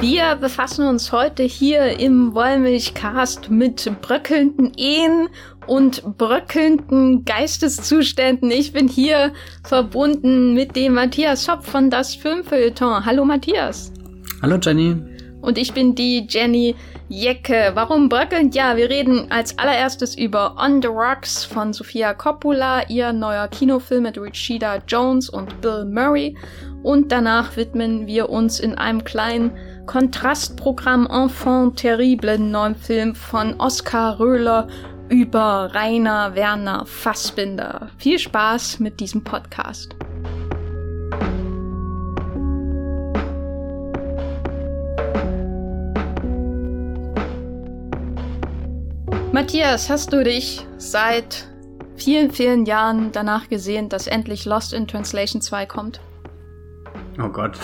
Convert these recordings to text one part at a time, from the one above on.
Wir befassen uns heute hier im Wollmilchcast mit bröckelnden Ehen und bröckelnden Geisteszuständen. Ich bin hier verbunden mit dem Matthias Hopp von Das Filmfeuilleton. Hallo Matthias. Hallo Jenny. Und ich bin die Jenny Jecke. Warum bröckelnd? Ja, wir reden als allererstes über On the Rocks von Sofia Coppola, ihr neuer Kinofilm mit Rashida Jones und Bill Murray. Und danach widmen wir uns in einem kleinen Kontrastprogramm Enfant Terrible, neuen Film von Oskar Röhler über Rainer Werner Fassbinder. Viel Spaß mit diesem Podcast. Matthias, hast du dich seit vielen, vielen Jahren danach gesehen, dass endlich Lost in Translation 2 kommt? Oh Gott.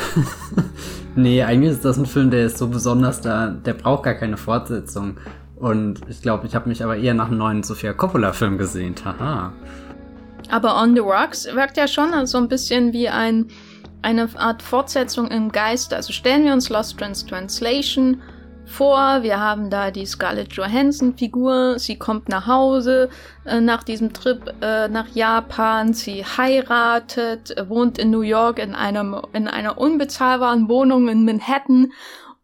nee, eigentlich ist das ein Film, der ist so besonders, da, der braucht gar keine Fortsetzung. Und ich glaube, ich habe mich aber eher nach einem neuen Sofia Coppola-Film gesehen. Haha. Aber On the Rocks wirkt ja schon so ein bisschen wie ein, eine Art Fortsetzung im Geist. Also stellen wir uns Lost Trans Translation vor. Wir haben da die Scarlett Johansson-Figur. Sie kommt nach Hause äh, nach diesem Trip äh, nach Japan. Sie heiratet, wohnt in New York in, einem, in einer unbezahlbaren Wohnung in Manhattan.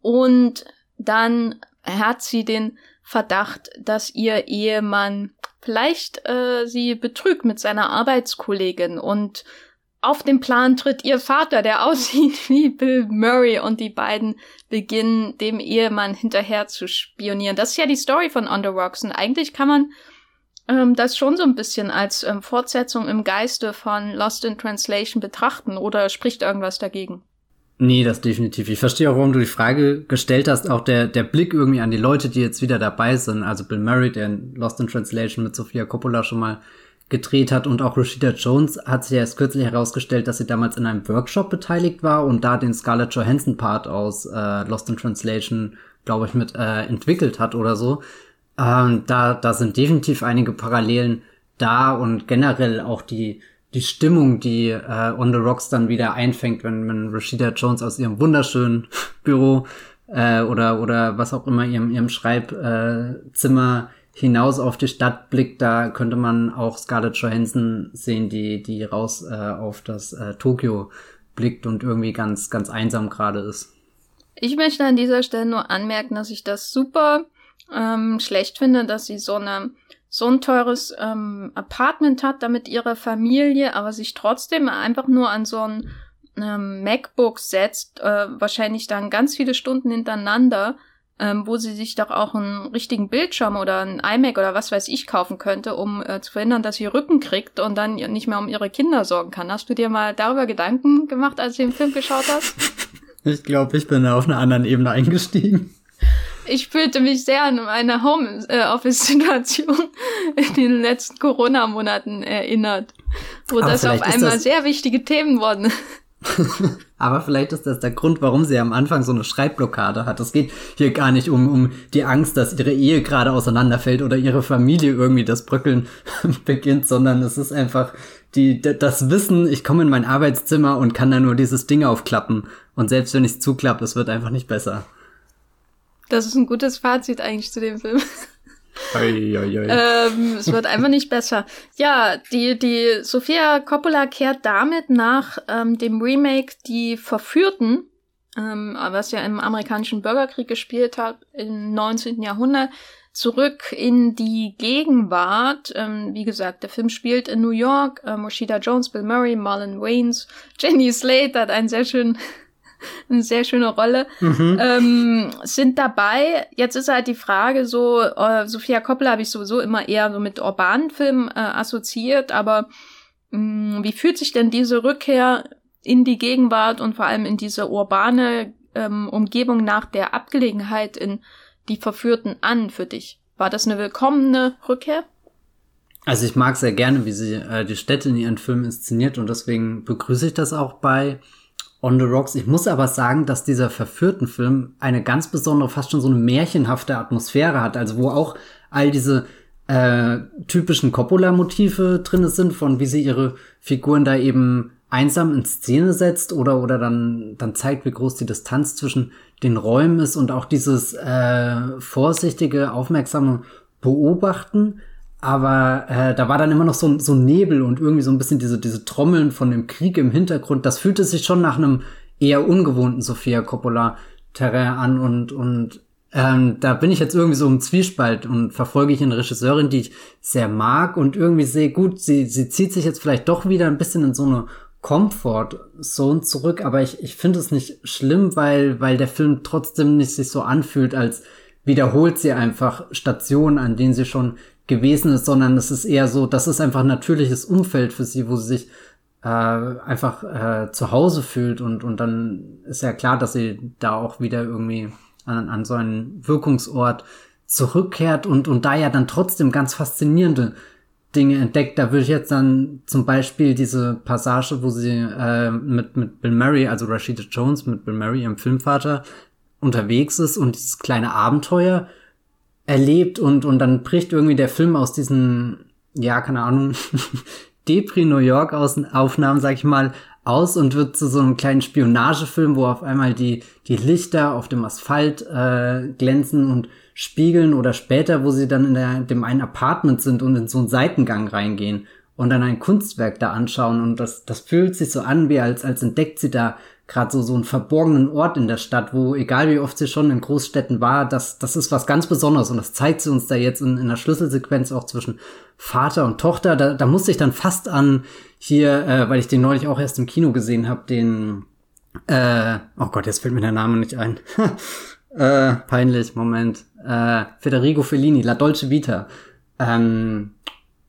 Und dann hat sie den Verdacht, dass ihr Ehemann vielleicht äh, sie betrügt mit seiner Arbeitskollegin und auf den Plan tritt ihr Vater, der aussieht wie Bill Murray und die beiden beginnen dem Ehemann hinterher zu spionieren. Das ist ja die Story von On the Rocks und eigentlich kann man ähm, das schon so ein bisschen als ähm, Fortsetzung im Geiste von Lost in Translation betrachten oder spricht irgendwas dagegen? Nee, das definitiv. Ich verstehe auch, warum du die Frage gestellt hast. Auch der, der Blick irgendwie an die Leute, die jetzt wieder dabei sind. Also Bill Murray, der in Lost in Translation mit Sophia Coppola schon mal gedreht hat und auch Rashida Jones hat sich erst kürzlich herausgestellt, dass sie damals in einem Workshop beteiligt war und da den Scarlett Johansson Part aus äh, Lost in Translation, glaube ich, mit äh, entwickelt hat oder so. Ähm, da, da sind definitiv einige Parallelen da und generell auch die, die Stimmung, die äh, On the Rocks dann wieder einfängt, wenn, wenn Rashida Jones aus ihrem wunderschönen Büro äh, oder, oder was auch immer ihrem, ihrem Schreibzimmer äh, hinaus auf die Stadt blickt, da könnte man auch Scarlett Johansson sehen, die, die raus äh, auf das äh, Tokio blickt und irgendwie ganz, ganz einsam gerade ist. Ich möchte an dieser Stelle nur anmerken, dass ich das super ähm, schlecht finde, dass sie so eine so ein teures ähm, Apartment hat, damit ihre Familie, aber sich trotzdem einfach nur an so ein ähm, MacBook setzt, äh, wahrscheinlich dann ganz viele Stunden hintereinander ähm, wo sie sich doch auch einen richtigen Bildschirm oder ein iMac oder was weiß ich kaufen könnte, um äh, zu verhindern, dass sie Rücken kriegt und dann nicht mehr um ihre Kinder sorgen kann. Hast du dir mal darüber Gedanken gemacht, als du den Film geschaut hast? Ich glaube, ich bin auf einer anderen Ebene eingestiegen. Ich fühlte mich sehr an meine Homeoffice-Situation in den letzten Corona-Monaten erinnert, wo Aber das auf einmal das sehr wichtige Themen wurden. Aber vielleicht ist das der Grund, warum sie am Anfang so eine Schreibblockade hat. Es geht hier gar nicht um, um die Angst, dass ihre Ehe gerade auseinanderfällt oder ihre Familie irgendwie das Bröckeln beginnt, sondern es ist einfach die, das Wissen, ich komme in mein Arbeitszimmer und kann da nur dieses Ding aufklappen. Und selbst wenn ich es zuklappe, es wird einfach nicht besser. Das ist ein gutes Fazit eigentlich zu dem Film. Ähm, es wird einfach nicht besser. Ja, die, die Sofia Coppola kehrt damit nach ähm, dem Remake Die Verführten, ähm, was ja im amerikanischen Bürgerkrieg gespielt hat, im 19. Jahrhundert, zurück in die Gegenwart. Ähm, wie gesagt, der Film spielt in New York. Ähm, Rashida Jones, Bill Murray, Marlon Waynes, Jenny Slate hat einen sehr schönen eine sehr schöne Rolle, mhm. ähm, sind dabei. Jetzt ist halt die Frage so, äh, Sophia Coppola habe ich sowieso immer eher so mit urbanen Filmen äh, assoziiert, aber mh, mm, wie fühlt sich denn diese Rückkehr in die Gegenwart und vor allem in diese urbane ähm, Umgebung nach der Abgelegenheit in die Verführten an für dich? War das eine willkommene Rückkehr? Also ich mag sehr gerne, wie sie äh, die Städte in ihren Filmen inszeniert und deswegen begrüße ich das auch bei On the Rocks. Ich muss aber sagen, dass dieser verführten Film eine ganz besondere, fast schon so eine märchenhafte Atmosphäre hat. Also wo auch all diese äh, typischen Coppola-Motive drin sind, von wie sie ihre Figuren da eben einsam in Szene setzt oder, oder dann, dann zeigt, wie groß die Distanz zwischen den Räumen ist und auch dieses äh, vorsichtige, aufmerksame Beobachten. Aber äh, da war dann immer noch so, so Nebel und irgendwie so ein bisschen diese, diese Trommeln von dem Krieg im Hintergrund. Das fühlte sich schon nach einem eher ungewohnten Sofia Coppola Terrain an und, und ähm, da bin ich jetzt irgendwie so im Zwiespalt und verfolge ich eine Regisseurin, die ich sehr mag und irgendwie sehe, gut, sie, sie zieht sich jetzt vielleicht doch wieder ein bisschen in so eine Comfort Zone zurück, aber ich, ich finde es nicht schlimm, weil, weil der Film trotzdem nicht sich so anfühlt, als wiederholt sie einfach Stationen, an denen sie schon gewesen ist, sondern es ist eher so, das ist einfach ein natürliches Umfeld für sie, wo sie sich äh, einfach äh, zu Hause fühlt und, und dann ist ja klar, dass sie da auch wieder irgendwie an, an so einen Wirkungsort zurückkehrt und, und da ja dann trotzdem ganz faszinierende Dinge entdeckt. Da würde ich jetzt dann zum Beispiel diese Passage, wo sie äh, mit, mit Bill Murray, also Rashida Jones, mit Bill Murray, ihrem Filmvater, unterwegs ist und dieses kleine Abenteuer erlebt und, und dann bricht irgendwie der Film aus diesen, ja, keine Ahnung, Depri New York Aufnahmen, sag ich mal, aus und wird zu so einem kleinen Spionagefilm, wo auf einmal die, die Lichter auf dem Asphalt äh, glänzen und spiegeln oder später, wo sie dann in der, dem einen Apartment sind und in so einen Seitengang reingehen und dann ein Kunstwerk da anschauen und das, das fühlt sich so an, wie als, als entdeckt sie da gerade so, so einen verborgenen Ort in der Stadt, wo egal wie oft sie schon in Großstädten war, das, das ist was ganz Besonderes und das zeigt sie uns da jetzt in, in der Schlüsselsequenz auch zwischen Vater und Tochter. Da, da musste ich dann fast an hier, äh, weil ich den neulich auch erst im Kino gesehen habe, den, äh, oh Gott, jetzt fällt mir der Name nicht ein. äh, peinlich, Moment. Äh, Federico Fellini, La Dolce Vita. Ähm,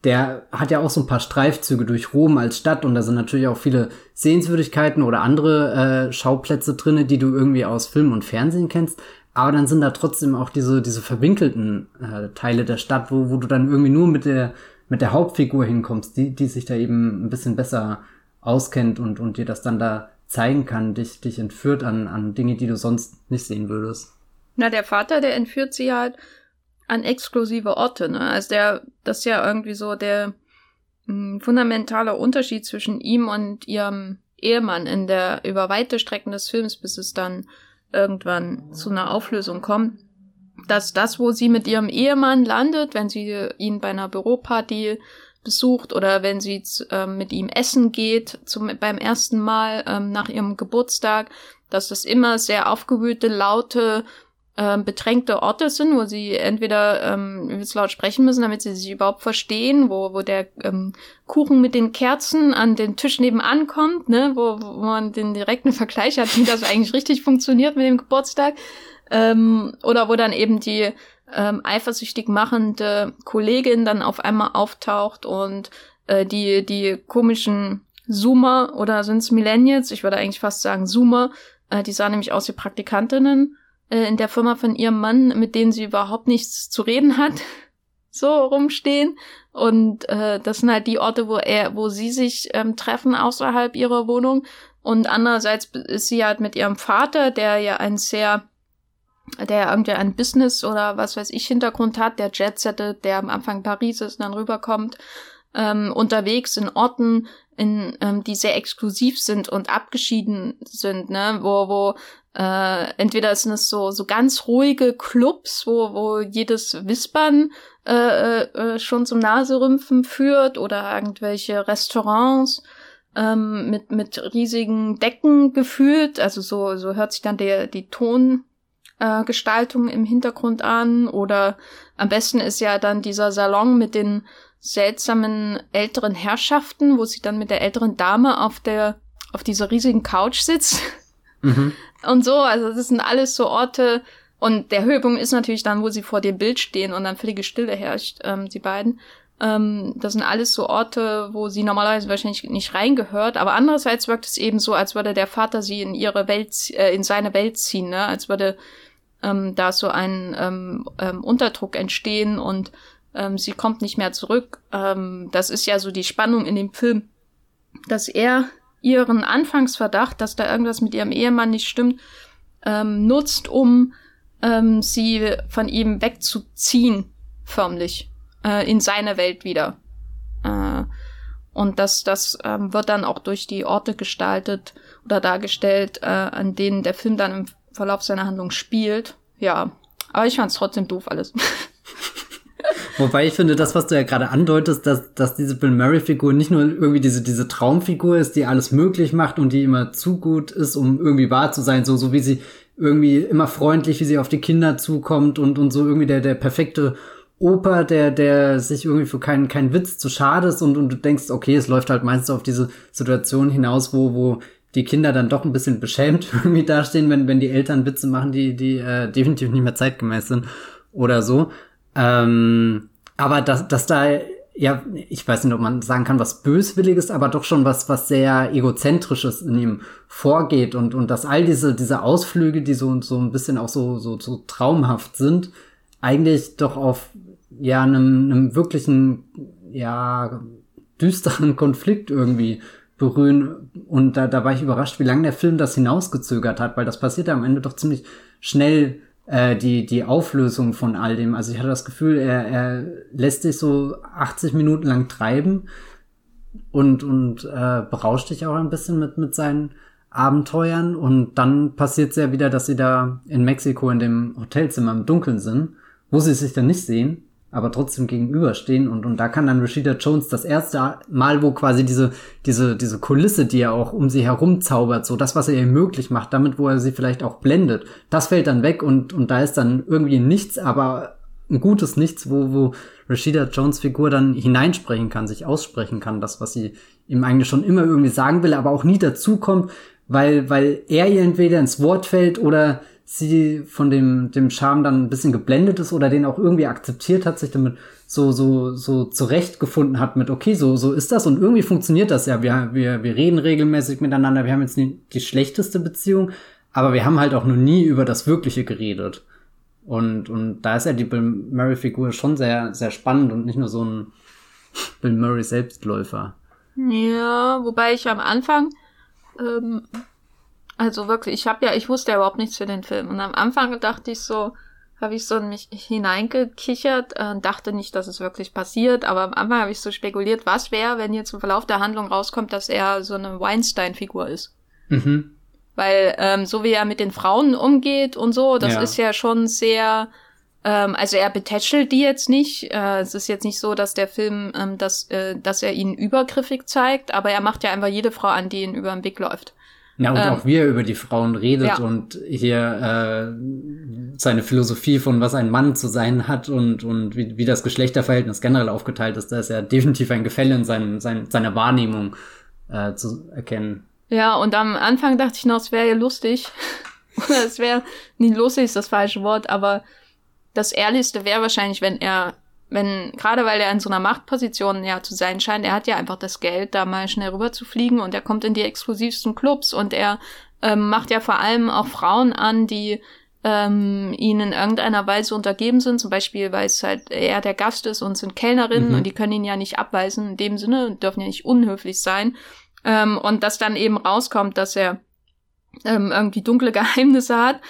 der hat ja auch so ein paar Streifzüge durch Rom als Stadt und da sind natürlich auch viele Sehenswürdigkeiten oder andere äh, Schauplätze drinne, die du irgendwie aus Film und Fernsehen kennst. Aber dann sind da trotzdem auch diese, diese verwinkelten äh, Teile der Stadt, wo, wo du dann irgendwie nur mit der, mit der Hauptfigur hinkommst, die, die sich da eben ein bisschen besser auskennt und, und dir das dann da zeigen kann, dich, dich entführt an, an Dinge, die du sonst nicht sehen würdest. Na, der Vater, der entführt sie halt an exklusive Orte, ne? Also der, das ist ja irgendwie so der mh, hm, fundamentale Unterschied zwischen ihm und ihrem Ehemann in der über weite Strecken des Films, bis es dann irgendwann zu einer Auflösung kommt, dass das, wo sie mit ihrem Ehemann landet, wenn sie ihn bei einer Büroparty besucht oder wenn sie äh, mit ihm essen geht zum, beim ersten Mal ähm, nach ihrem Geburtstag, dass das immer sehr aufgewühlte, laute, ähm, bedrängte Orte sind, wo sie entweder ähm, laut sprechen müssen, damit sie sich überhaupt verstehen, wo, wo der ähm, Kuchen mit den Kerzen an den Tisch nebenan kommt, ne, wo, wo man den direkten Vergleich hat, wie das eigentlich richtig funktioniert mit dem Geburtstag. Ähm, oder wo dann eben die ähm, eifersüchtig machende Kollegin dann auf einmal auftaucht und äh, die, die komischen Zoomer oder sind's Millennials, ich würde eigentlich fast sagen Zoomer, äh, die sahen nämlich aus wie Praktikantinnen äh, in der Firma von ihrem Mann, mit denen sie überhaupt nichts zu reden hat, so rumstehen. Und äh, das sind halt die Orte, wo er, wo sie sich ähm, treffen außerhalb ihrer Wohnung. Und andererseits ist sie halt mit ihrem Vater, der ja ein sehr, der irgendwie ein Business oder was weiß ich Hintergrund hat, der Jetsettet, der am Anfang Paris ist und dann rüberkommt, ähm, unterwegs in Orten, in, ähm, die sehr exklusiv sind und abgeschieden sind, ne, wo, wo äh, entweder sind es so, so ganz ruhige Clubs, wo, wo jedes Wispern äh, äh, äh, schon zum Naserümpfen führt oder irgendwelche Restaurants ähm, mit, mit riesigen Decken gefühlt. Also so, so hört sich dann der, die Tongestaltung äh, im Hintergrund an. Oder am besten ist ja dann dieser Salon mit den seltsamen älteren Herrschaften, wo sie dann mit der älteren Dame auf der auf dieser riesigen Couch sitzt. Mhm und so. Also das sind alles so Orte. Und der Höhepunkt ist natürlich dann, wo sie vor dem Bild stehen und dann völlige Stille herrscht, ähm, die beiden. Ähm, das sind alles so Orte, wo sie normalerweise wahrscheinlich nicht reingehört. Aber andererseits wirkt es eben so, als würde der Vater sie in ihre Welt, äh, in seine Welt ziehen, ne? Als würde ähm, da so ein ähm, ähm, Unterdruck entstehen und ähm, sie kommt nicht mehr zurück. Ähm, das ist ja so die Spannung in dem Film, dass er ihren Anfangsverdacht, dass da irgendwas mit ihrem Ehemann nicht stimmt, ähm, nutzt, um ähm, sie von ihm wegzuziehen, förmlich, äh, in seine Welt wieder. Äh, Und das, das ähm, wird dann auch durch die Orte gestaltet oder dargestellt, äh, an denen der Film dann im Verlauf seiner Handlung spielt. Ja, aber ich fand es trotzdem doof alles. Wobei ich finde, das, was du ja gerade andeutest, dass, dass diese Bill Murray-Figur nicht nur irgendwie diese, diese Traumfigur ist, die alles möglich macht und die immer zu gut ist, um irgendwie wahr zu sein, so, so wie sie irgendwie immer freundlich, wie sie auf die Kinder zukommt und, und so irgendwie der, der perfekte Opa, der, der sich irgendwie für keinen, keinen Witz zu schade ist und, und du denkst, okay, es läuft halt meistens auf diese Situation hinaus, wo, wo die Kinder dann doch ein bisschen beschämt irgendwie dastehen, wenn, wenn die Eltern Witze machen, die, die äh, definitiv nicht mehr zeitgemäß sind oder so. Ähm, aber dass, dass da, ja, ich weiß nicht, ob man sagen kann, was Böswilliges, aber doch schon was, was sehr Egozentrisches in ihm vorgeht und, und dass all diese, diese Ausflüge, die so, so ein bisschen auch so, so, so traumhaft sind, eigentlich doch auf, ja, einem, einem wirklichen, ja, düsteren Konflikt irgendwie berühren. Und da, da war ich überrascht, wie lange der Film das hinausgezögert hat, weil das passiert ja am Ende doch ziemlich schnell äh, die, die Auflösung von all dem. Also ich hatte das Gefühl, er, er lässt sich so 80 Minuten lang treiben und, und äh, berauscht dich auch ein bisschen mit, mit seinen Abenteuern. Und dann passiert es ja wieder, dass sie da in Mexiko in dem Hotelzimmer im Dunkeln sind, wo sie sich dann nicht sehen aber trotzdem gegenüberstehen. Und, und da kann dann Rashida Jones das erste Mal, wo quasi diese, diese, diese Kulisse, die er auch um sie herum zaubert, so das, was er ihr möglich macht, damit, wo er sie vielleicht auch blendet, das fällt dann weg und, und da ist dann irgendwie nichts, aber ein gutes Nichts, wo, wo Rashida Jones Figur dann hineinsprechen kann, sich aussprechen kann, das, was sie ihm eigentlich schon immer irgendwie sagen will, aber auch nie dazukommt, weil, weil er ihr entweder ins Wort fällt oder sie von dem, dem Charme dann ein bisschen geblendet ist oder den auch irgendwie akzeptiert hat, sich damit so, so, so zurechtgefunden hat mit, okay, so, so ist das und irgendwie funktioniert das ja. Wir, wir, wir reden regelmäßig miteinander, wir haben jetzt nie die schlechteste Beziehung, aber wir haben halt auch noch nie über das Wirkliche geredet. Und, und da ist ja die Bill Murray-Figur schon sehr, sehr spannend und nicht nur so ein Bill Murray Selbstläufer. Ja, wobei ich am Anfang ähm, also wirklich, ich habe ja, ich wusste ja überhaupt nichts für den Film. Und am Anfang dachte ich so, habe ich so in mich hineingekichert äh, dachte nicht, dass es wirklich passiert. Aber am Anfang habe ich so spekuliert, was wäre, wenn jetzt im Verlauf der Handlung rauskommt, dass er so eine Weinstein-Figur ist. Mhm. Weil ähm, so wie er mit den Frauen umgeht und so, das ja. ist ja schon sehr ähm, also er betätschelt die jetzt nicht. Äh, es ist jetzt nicht so, dass der Film, ähm, dass, äh, dass er ihnen übergriffig zeigt, aber er macht ja einfach jede Frau an, die ihn über den Weg läuft. Ja, und ähm, auch wie er über die Frauen redet ja. und hier äh, seine Philosophie von was ein Mann zu sein hat und, und wie, wie das Geschlechterverhältnis generell aufgeteilt ist, da ist ja definitiv ein Gefälle in seinem, sein, seiner Wahrnehmung äh, zu erkennen. Ja, und am Anfang dachte ich noch, es wäre ja lustig. Oder es wäre, nicht lustig ist das falsche Wort, aber das Ehrlichste wäre wahrscheinlich, wenn er wenn, gerade weil er in so einer Machtposition ja zu sein scheint, er hat ja einfach das Geld, da mal schnell rüber zu fliegen und er kommt in die exklusivsten Clubs und er ähm, macht ja vor allem auch Frauen an, die ähm, ihnen in irgendeiner Weise untergeben sind, zum Beispiel, weil es halt er der Gast ist und sind Kellnerinnen mhm. und die können ihn ja nicht abweisen in dem Sinne, dürfen ja nicht unhöflich sein. Ähm, und dass dann eben rauskommt, dass er ähm, irgendwie dunkle Geheimnisse hat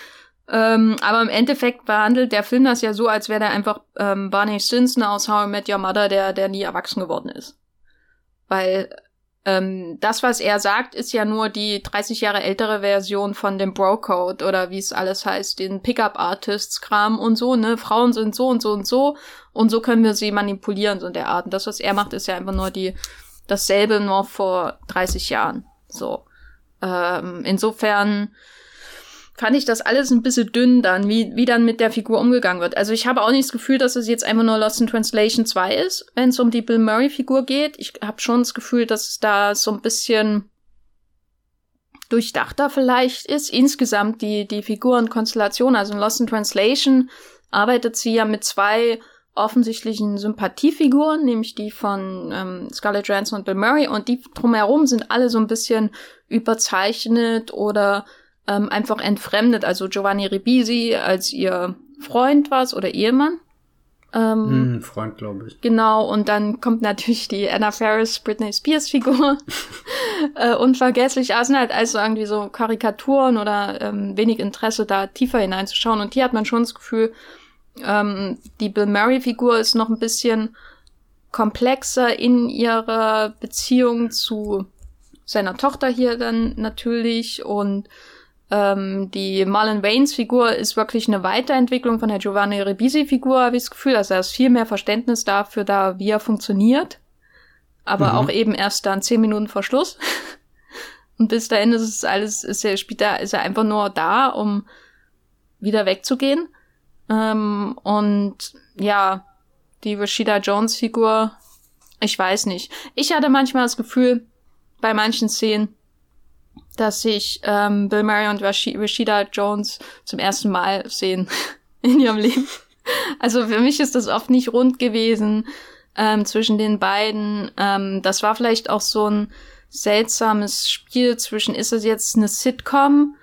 ähm, aber im Endeffekt behandelt der Film das ja so, als wäre der einfach ähm, Barney Stinson aus How I Met Your Mother, der, der nie erwachsen geworden ist. Weil ähm, das, was er sagt, ist ja nur die 30 Jahre ältere Version von dem Bro-Code oder wie es alles heißt, den Pickup-Artists-Kram und so, ne? Frauen sind so und so und so und so können wir sie manipulieren, so in der Art. Und das, was er macht, ist ja einfach nur die dasselbe nur vor 30 Jahren. So. Ähm, insofern fand ich das alles ein bisschen dünn dann, wie, wie dann mit der Figur umgegangen wird. Also ich habe auch nicht das Gefühl, dass es jetzt einfach nur Lost in Translation 2 ist, wenn es um die Bill Murray-Figur geht. Ich habe schon das Gefühl, dass es da so ein bisschen durchdachter vielleicht ist. Insgesamt die, die Figurenkonstellation, also in Lost in Translation arbeitet sie ja mit zwei offensichtlichen Sympathiefiguren, nämlich die von ähm, Scarlett Johansson und Bill Murray und die drumherum sind alle so ein bisschen überzeichnet oder ähm, einfach entfremdet. Also Giovanni Ribisi als ihr Freund war oder Ehemann. Ähm, hm, Freund, glaube ich. Genau, und dann kommt natürlich die Anna Ferris, Britney Spears Figur. äh, unvergesslich. Also sind halt also irgendwie so Karikaturen oder ähm, wenig Interesse, da tiefer hineinzuschauen. Und hier hat man schon das Gefühl, ähm, die Bill Murray Figur ist noch ein bisschen komplexer in ihrer Beziehung zu seiner Tochter hier dann natürlich und ähm, die Marlon Waynes Figur ist wirklich eine Weiterentwicklung von der Giovanni Ribisi Figur, habe ich das Gefühl. Also da ist viel mehr Verständnis dafür da, wie er funktioniert. Aber mhm. auch eben erst dann zehn Minuten vor Schluss. und bis dahin ist es alles, ist er, spielt er, ist er einfach nur da, um wieder wegzugehen. Ähm, und ja, die Rashida Jones Figur, ich weiß nicht. Ich hatte manchmal das Gefühl, bei manchen Szenen, dass sich ähm, Bill Murray und Rashida Jones zum ersten Mal sehen in ihrem Leben. Also für mich ist das oft nicht rund gewesen ähm, zwischen den beiden. Ähm, das war vielleicht auch so ein seltsames Spiel zwischen, ist es jetzt eine Sitcom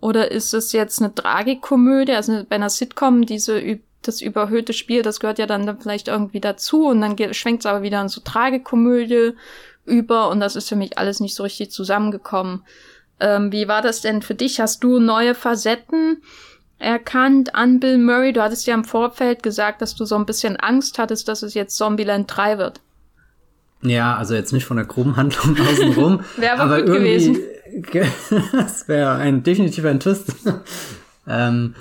oder ist es jetzt eine Tragikomödie? Also bei einer Sitcom, diese das überhöhte Spiel, das gehört ja dann vielleicht irgendwie dazu und dann schwenkt es aber wieder in so Tragikomödie über und das ist für mich alles nicht so richtig zusammengekommen. Ähm, wie war das denn für dich? Hast du neue Facetten erkannt an Bill Murray? Du hattest ja im Vorfeld gesagt, dass du so ein bisschen Angst hattest, dass es jetzt Zombieland 3 wird. Ja, also jetzt nicht von der groben Handlung außenrum. wäre aber, aber gut gewesen. das wäre ein definitiver ein Twist. ähm,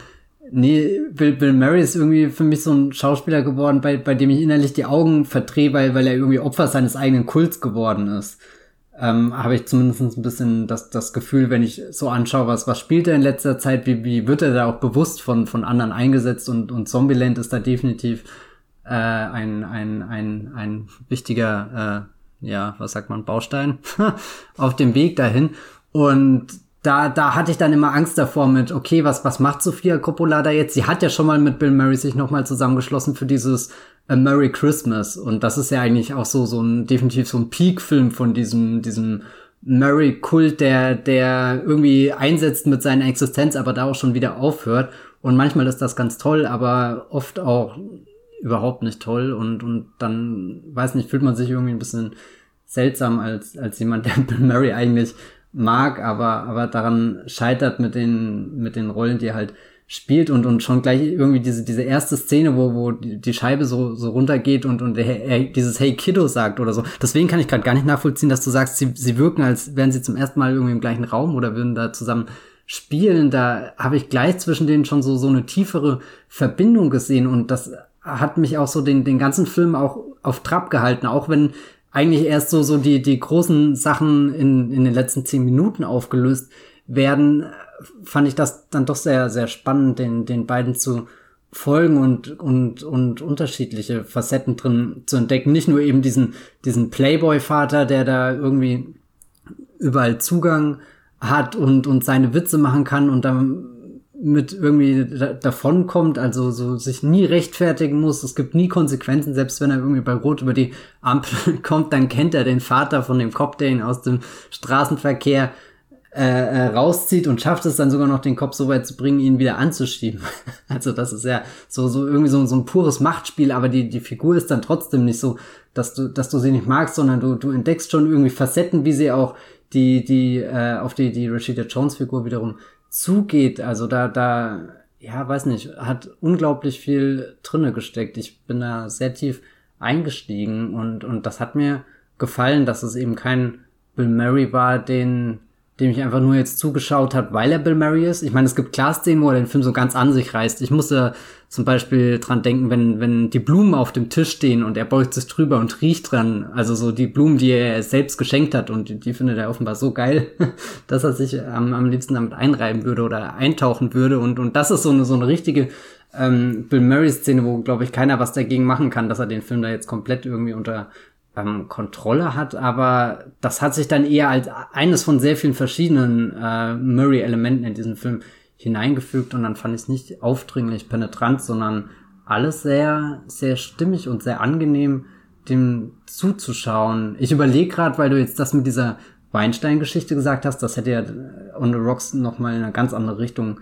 nee, Bill, Bill Murray ist irgendwie für mich so ein Schauspieler geworden, bei, bei dem ich innerlich die Augen verdrehe, weil, weil er irgendwie Opfer seines eigenen Kults geworden ist ähm, habe ich zumindest ein bisschen das, das Gefühl, wenn ich so anschaue, was, was spielt er in letzter Zeit, wie, wie wird er da auch bewusst von, von anderen eingesetzt und, und Zombieland ist da definitiv äh, ein, ein, ein, ein wichtiger, äh, ja, was sagt man, Baustein auf dem Weg dahin. Und da, da hatte ich dann immer Angst davor mit, okay, was, was macht Sophia Coppola da jetzt? Sie hat ja schon mal mit Bill Murray sich nochmal zusammengeschlossen für dieses A Merry Christmas. Und das ist ja eigentlich auch so, so ein, definitiv so ein Peak-Film von diesem, diesem Murray-Kult, der, der irgendwie einsetzt mit seiner Existenz, aber da auch schon wieder aufhört. Und manchmal ist das ganz toll, aber oft auch überhaupt nicht toll. Und, und dann, weiß nicht, fühlt man sich irgendwie ein bisschen seltsam als, als jemand, der Bill Murray eigentlich mag, aber, aber daran scheitert mit den, mit den Rollen, die er halt spielt und, und schon gleich irgendwie diese, diese erste Szene, wo, wo die Scheibe so, so runtergeht und, und er dieses Hey Kiddo sagt oder so. Deswegen kann ich gerade gar nicht nachvollziehen, dass du sagst, sie, sie wirken, als wären sie zum ersten Mal irgendwie im gleichen Raum oder würden da zusammen spielen. Da habe ich gleich zwischen denen schon so, so eine tiefere Verbindung gesehen und das hat mich auch so den, den ganzen Film auch auf Trab gehalten, auch wenn eigentlich erst so, so die, die großen Sachen in, in den letzten zehn Minuten aufgelöst werden, fand ich das dann doch sehr, sehr spannend, den, den beiden zu folgen und, und, und unterschiedliche Facetten drin zu entdecken. Nicht nur eben diesen, diesen Playboy-Vater, der da irgendwie überall Zugang hat und, und seine Witze machen kann und dann mit irgendwie da, davon kommt, also so sich nie rechtfertigen muss. Es gibt nie Konsequenzen, selbst wenn er irgendwie bei Rot über die Ampel kommt, dann kennt er den Vater von dem Cop, der ihn aus dem Straßenverkehr äh, äh, rauszieht und schafft es dann sogar noch den Kopf so weit zu bringen, ihn wieder anzuschieben. also das ist ja so so irgendwie so, so ein pures Machtspiel, aber die die Figur ist dann trotzdem nicht so, dass du dass du sie nicht magst, sondern du du entdeckst schon irgendwie Facetten, wie sie auch die die äh, auf die die Rashida Jones Figur wiederum zugeht. Also da, da, ja, weiß nicht, hat unglaublich viel drinne gesteckt. Ich bin da sehr tief eingestiegen und, und das hat mir gefallen, dass es eben kein Bill Murray war, den, dem ich einfach nur jetzt zugeschaut habe, weil er Bill Murray ist. Ich meine, es gibt klar Szenen, wo er den Film so ganz an sich reißt. Ich musste zum Beispiel dran denken, wenn, wenn die Blumen auf dem Tisch stehen und er beugt sich drüber und riecht dran. Also so die Blumen, die er selbst geschenkt hat und die, die findet er offenbar so geil, dass er sich am, am liebsten damit einreiben würde oder eintauchen würde. Und, und das ist so eine, so eine richtige ähm, Bill Murray-Szene, wo, glaube ich, keiner was dagegen machen kann, dass er den Film da jetzt komplett irgendwie unter ähm, Kontrolle hat, aber das hat sich dann eher als eines von sehr vielen verschiedenen äh, Murray-Elementen in diesen Film hineingefügt und dann fand ich es nicht aufdringlich penetrant, sondern alles sehr, sehr stimmig und sehr angenehm, dem zuzuschauen. Ich überlege gerade, weil du jetzt das mit dieser Weinstein-Geschichte gesagt hast, das hätte ja On the Rocks nochmal in eine ganz andere Richtung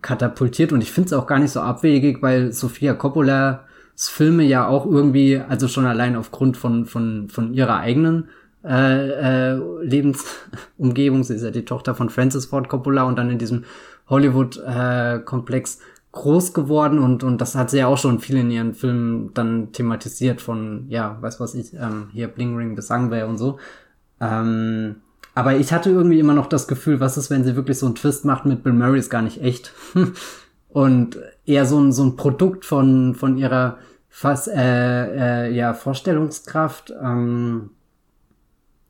katapultiert und ich finde es auch gar nicht so abwegig, weil Sofia Coppola Filme ja auch irgendwie, also schon allein aufgrund von, von, von ihrer eigenen äh, äh, Lebensumgebung, sie ist ja die Tochter von Francis Ford Coppola und dann in diesem Hollywood-Komplex groß geworden und, und das hat sie ja auch schon viel in ihren Filmen dann thematisiert von, ja, weiß was ich, ähm, hier Bling Ring bis Sangway und so. Ähm, aber ich hatte irgendwie immer noch das Gefühl, was ist, wenn sie wirklich so einen Twist macht mit Bill Murray ist gar nicht echt. und eher so ein, so ein Produkt von, von ihrer fast, äh, äh, ja, Vorstellungskraft. Ähm,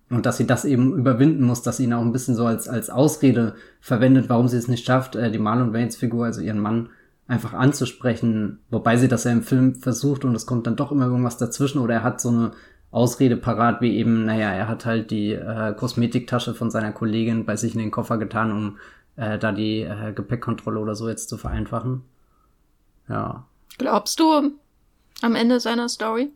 und dass sie das eben überwinden muss, dass sie ihn auch ein bisschen so als, als Ausrede verwendet, warum sie es nicht schafft, äh, die Marlon Waynes Figur, also ihren Mann, einfach anzusprechen, wobei sie das ja im Film versucht und es kommt dann doch immer irgendwas dazwischen oder er hat so eine Ausrede parat, wie eben, naja, er hat halt die äh, Kosmetiktasche von seiner Kollegin bei sich in den Koffer getan, um äh, da die äh, Gepäckkontrolle oder so jetzt zu vereinfachen. Ja. Glaubst du am Ende seiner Story?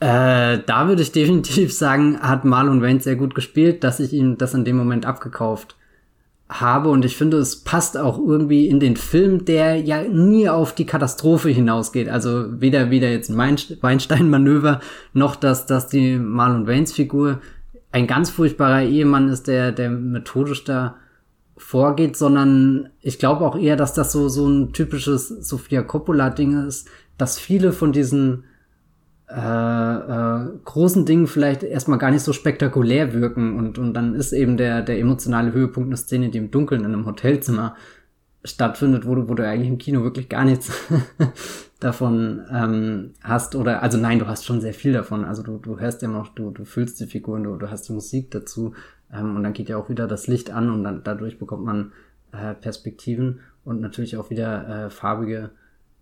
Äh, da würde ich definitiv sagen, hat Marlon Wayne sehr gut gespielt, dass ich ihm das in dem Moment abgekauft habe und ich finde, es passt auch irgendwie in den Film, der ja nie auf die Katastrophe hinausgeht. Also weder wieder jetzt ein Weinstein-Manöver, noch dass, dass die Marlon Waynes Figur ein ganz furchtbarer Ehemann ist, der, der methodisch da vorgeht, sondern ich glaube auch eher, dass das so, so ein typisches Sofia Coppola-Ding ist, dass viele von diesen äh, äh, großen Dingen vielleicht erstmal gar nicht so spektakulär wirken und, und dann ist eben der, der emotionale Höhepunkt eine Szene, die im Dunkeln in einem Hotelzimmer stattfindet, wo du, wo du eigentlich im Kino wirklich gar nichts davon ähm, hast oder also nein, du hast schon sehr viel davon. Also du, du hörst ja noch, du, du fühlst die Figuren, du, du hast die Musik dazu ähm, und dann geht ja auch wieder das Licht an und dann dadurch bekommt man äh, Perspektiven und natürlich auch wieder äh, farbige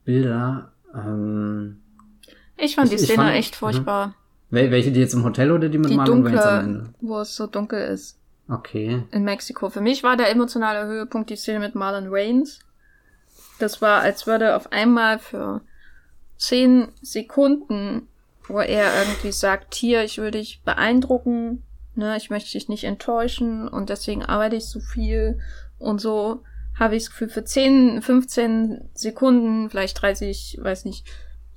Bilder. Ähm, ich fand ich, die Szene fand, echt furchtbar. Mh. Welche, die jetzt im Hotel oder die mit die Marlon dunkle, Wayans am Ende? Wo es so dunkel ist. Okay. In Mexiko. Für mich war der emotionale Höhepunkt die Szene mit Marlon Wayans. Das war, als würde auf einmal für zehn Sekunden, wo er irgendwie sagt, hier, ich will dich beeindrucken, ne, ich möchte dich nicht enttäuschen und deswegen arbeite ich so viel und so habe ich das Gefühl, für 10, 15 Sekunden, vielleicht 30, weiß nicht,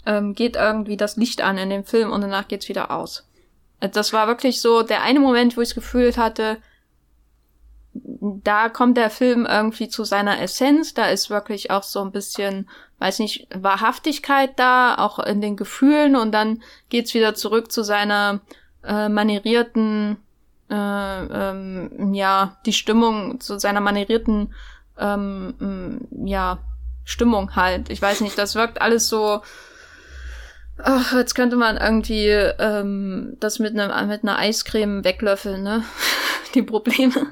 ähm, geht irgendwie das Licht an in dem Film und danach geht's wieder aus. Äh, das war wirklich so der eine Moment, wo ich gefühlt hatte, da kommt der Film irgendwie zu seiner Essenz, da ist wirklich auch so ein bisschen, weiß nicht, Wahrhaftigkeit da, auch in den Gefühlen und dann geht's wieder zurück zu seiner äh, manierierten, äh, ähm, ja, die Stimmung, zu seiner manierierten, ähm, ja, Stimmung halt. Ich weiß nicht, das wirkt alles so, Ach, jetzt könnte man irgendwie ähm, das mit einer mit einer Eiscreme weglöffeln, ne? Die Probleme.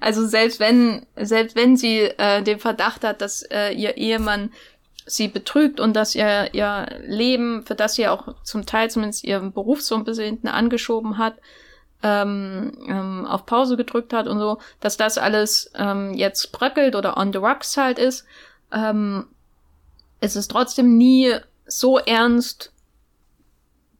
Also selbst wenn selbst wenn sie äh, den Verdacht hat, dass äh, ihr Ehemann sie betrügt und dass ihr ihr Leben, für das sie auch zum Teil zumindest ihren Beruf so ein bisschen hinten angeschoben hat, ähm, ähm, auf Pause gedrückt hat und so, dass das alles ähm, jetzt bröckelt oder on the rocks halt ist, ähm, es ist trotzdem nie so ernst,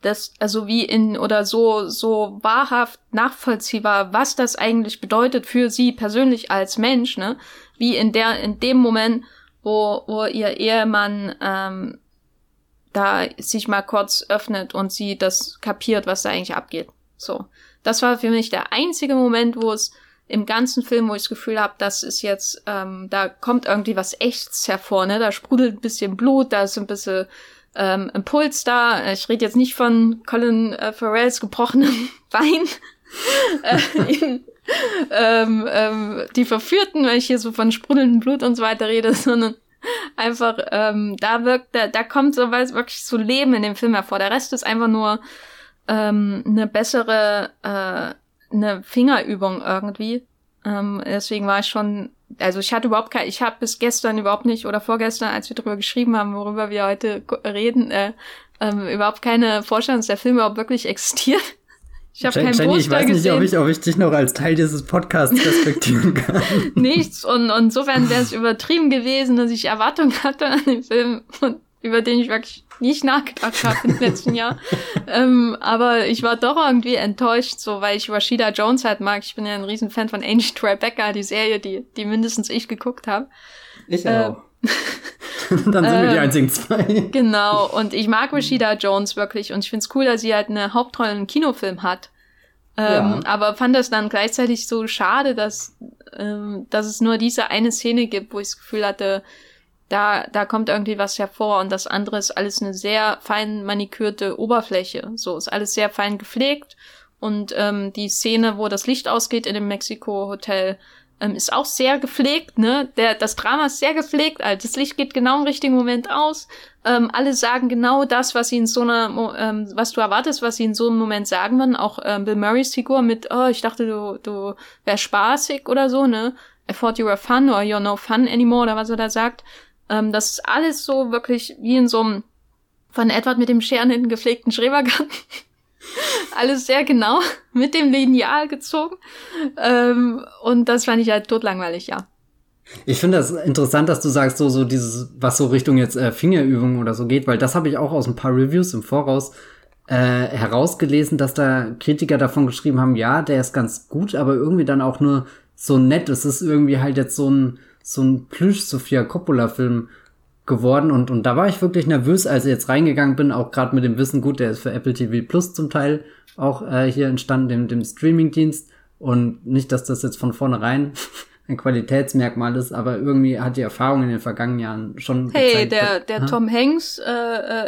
das, also wie in, oder so, so wahrhaft nachvollziehbar, was das eigentlich bedeutet für sie persönlich als Mensch, ne? Wie in der, in dem Moment, wo, wo ihr Ehemann, ähm, da sich mal kurz öffnet und sie das kapiert, was da eigentlich abgeht. So. Das war für mich der einzige Moment, wo es im ganzen Film, wo ich das Gefühl habe, das ist jetzt, ähm, da kommt irgendwie was Echtes hervor, ne? Da sprudelt ein bisschen Blut, da ist ein bisschen ähm, Impuls da. Ich rede jetzt nicht von Colin äh, Farrells gebrochenem Bein. äh, ähm, ähm, die Verführten, wenn ich hier so von sprudelndem Blut und so weiter rede, sondern einfach, ähm, da wirkt, da, da kommt so was wirklich so Leben in dem Film hervor. Der Rest ist einfach nur ähm, eine bessere, äh, eine Fingerübung irgendwie. Ähm, deswegen war ich schon also ich hatte überhaupt kein, ich habe bis gestern überhaupt nicht oder vorgestern, als wir darüber geschrieben haben, worüber wir heute reden, äh, ähm, überhaupt keine Vorstellung, dass der Film überhaupt wirklich existiert. Ich habe keinen Poster Ich weiß nicht, gesehen. ob ich, ob ich dich noch als Teil dieses Podcasts respektieren kann. Nichts und, und insofern wäre es übertrieben gewesen, dass ich Erwartungen hatte an den Film, über den ich wirklich nicht nachgedacht habe im letzten Jahr. ähm, aber ich war doch irgendwie enttäuscht, so weil ich Rashida Jones halt mag. Ich bin ja ein Riesenfan von Angie Tribeca, die Serie, die, die mindestens ich geguckt habe. Ich auch. Äh, Dann sind wir die ähm, einzigen zwei. Genau, und ich mag Rashida Jones wirklich und ich find's cool, dass sie halt eine Hauptrolle im Kinofilm hat. Ähm, ja. Aber fand das dann gleichzeitig so schade, dass, ähm, dass es nur diese eine Szene gibt, wo ich das Gefühl hatte, Da, da kommt irgendwie was hervor und das andere ist alles eine sehr fein manikürte Oberfläche. So ist alles sehr fein gepflegt und ähm, die Szene, wo das Licht ausgeht in dem Mexiko-Hotel, ähm, ist auch sehr gepflegt, ne? Der, das Drama ist sehr gepflegt, also das Licht geht genau im richtigen Moment aus. Ähm, alle sagen genau das, was sie in so einer, ähm, was du erwartest, was sie in so einem Moment sagen würden. Auch ähm, Bill Murrays Figur mit, oh, ich dachte, du, du wärst spaßig oder so, ne? I thought you were fun or you're no fun anymore oder was er da sagt. Ähm, das ist alles so wirklich wie in so einem von Edward mit dem Scheren in gepflegten Schrebergarten. alles sehr genau mit dem Lineal gezogen. Ähm, und das fand ich halt totlangweilig, ja. Ich finde das interessant, dass du sagst, so, so dieses, was so Richtung jetzt äh, Fingerübungen oder so geht, weil das habe ich auch aus ein paar Reviews im Voraus äh, herausgelesen, dass da Kritiker davon geschrieben haben, ja, der ist ganz gut, aber irgendwie dann auch nur so nett. Es ist irgendwie halt jetzt so ein, so ein Plüsch-Sophia Coppola-Film geworden und, und da war ich wirklich nervös, als ich jetzt reingegangen bin, auch gerade mit dem Wissen, gut, der ist für Apple TV Plus zum Teil auch äh, hier entstanden, dem, dem Streaming-Dienst und nicht, dass das jetzt von vornherein ein Qualitätsmerkmal ist, aber irgendwie hat die Erfahrung in den vergangenen Jahren schon Hey, gezeigt, der, der Tom Hanks äh,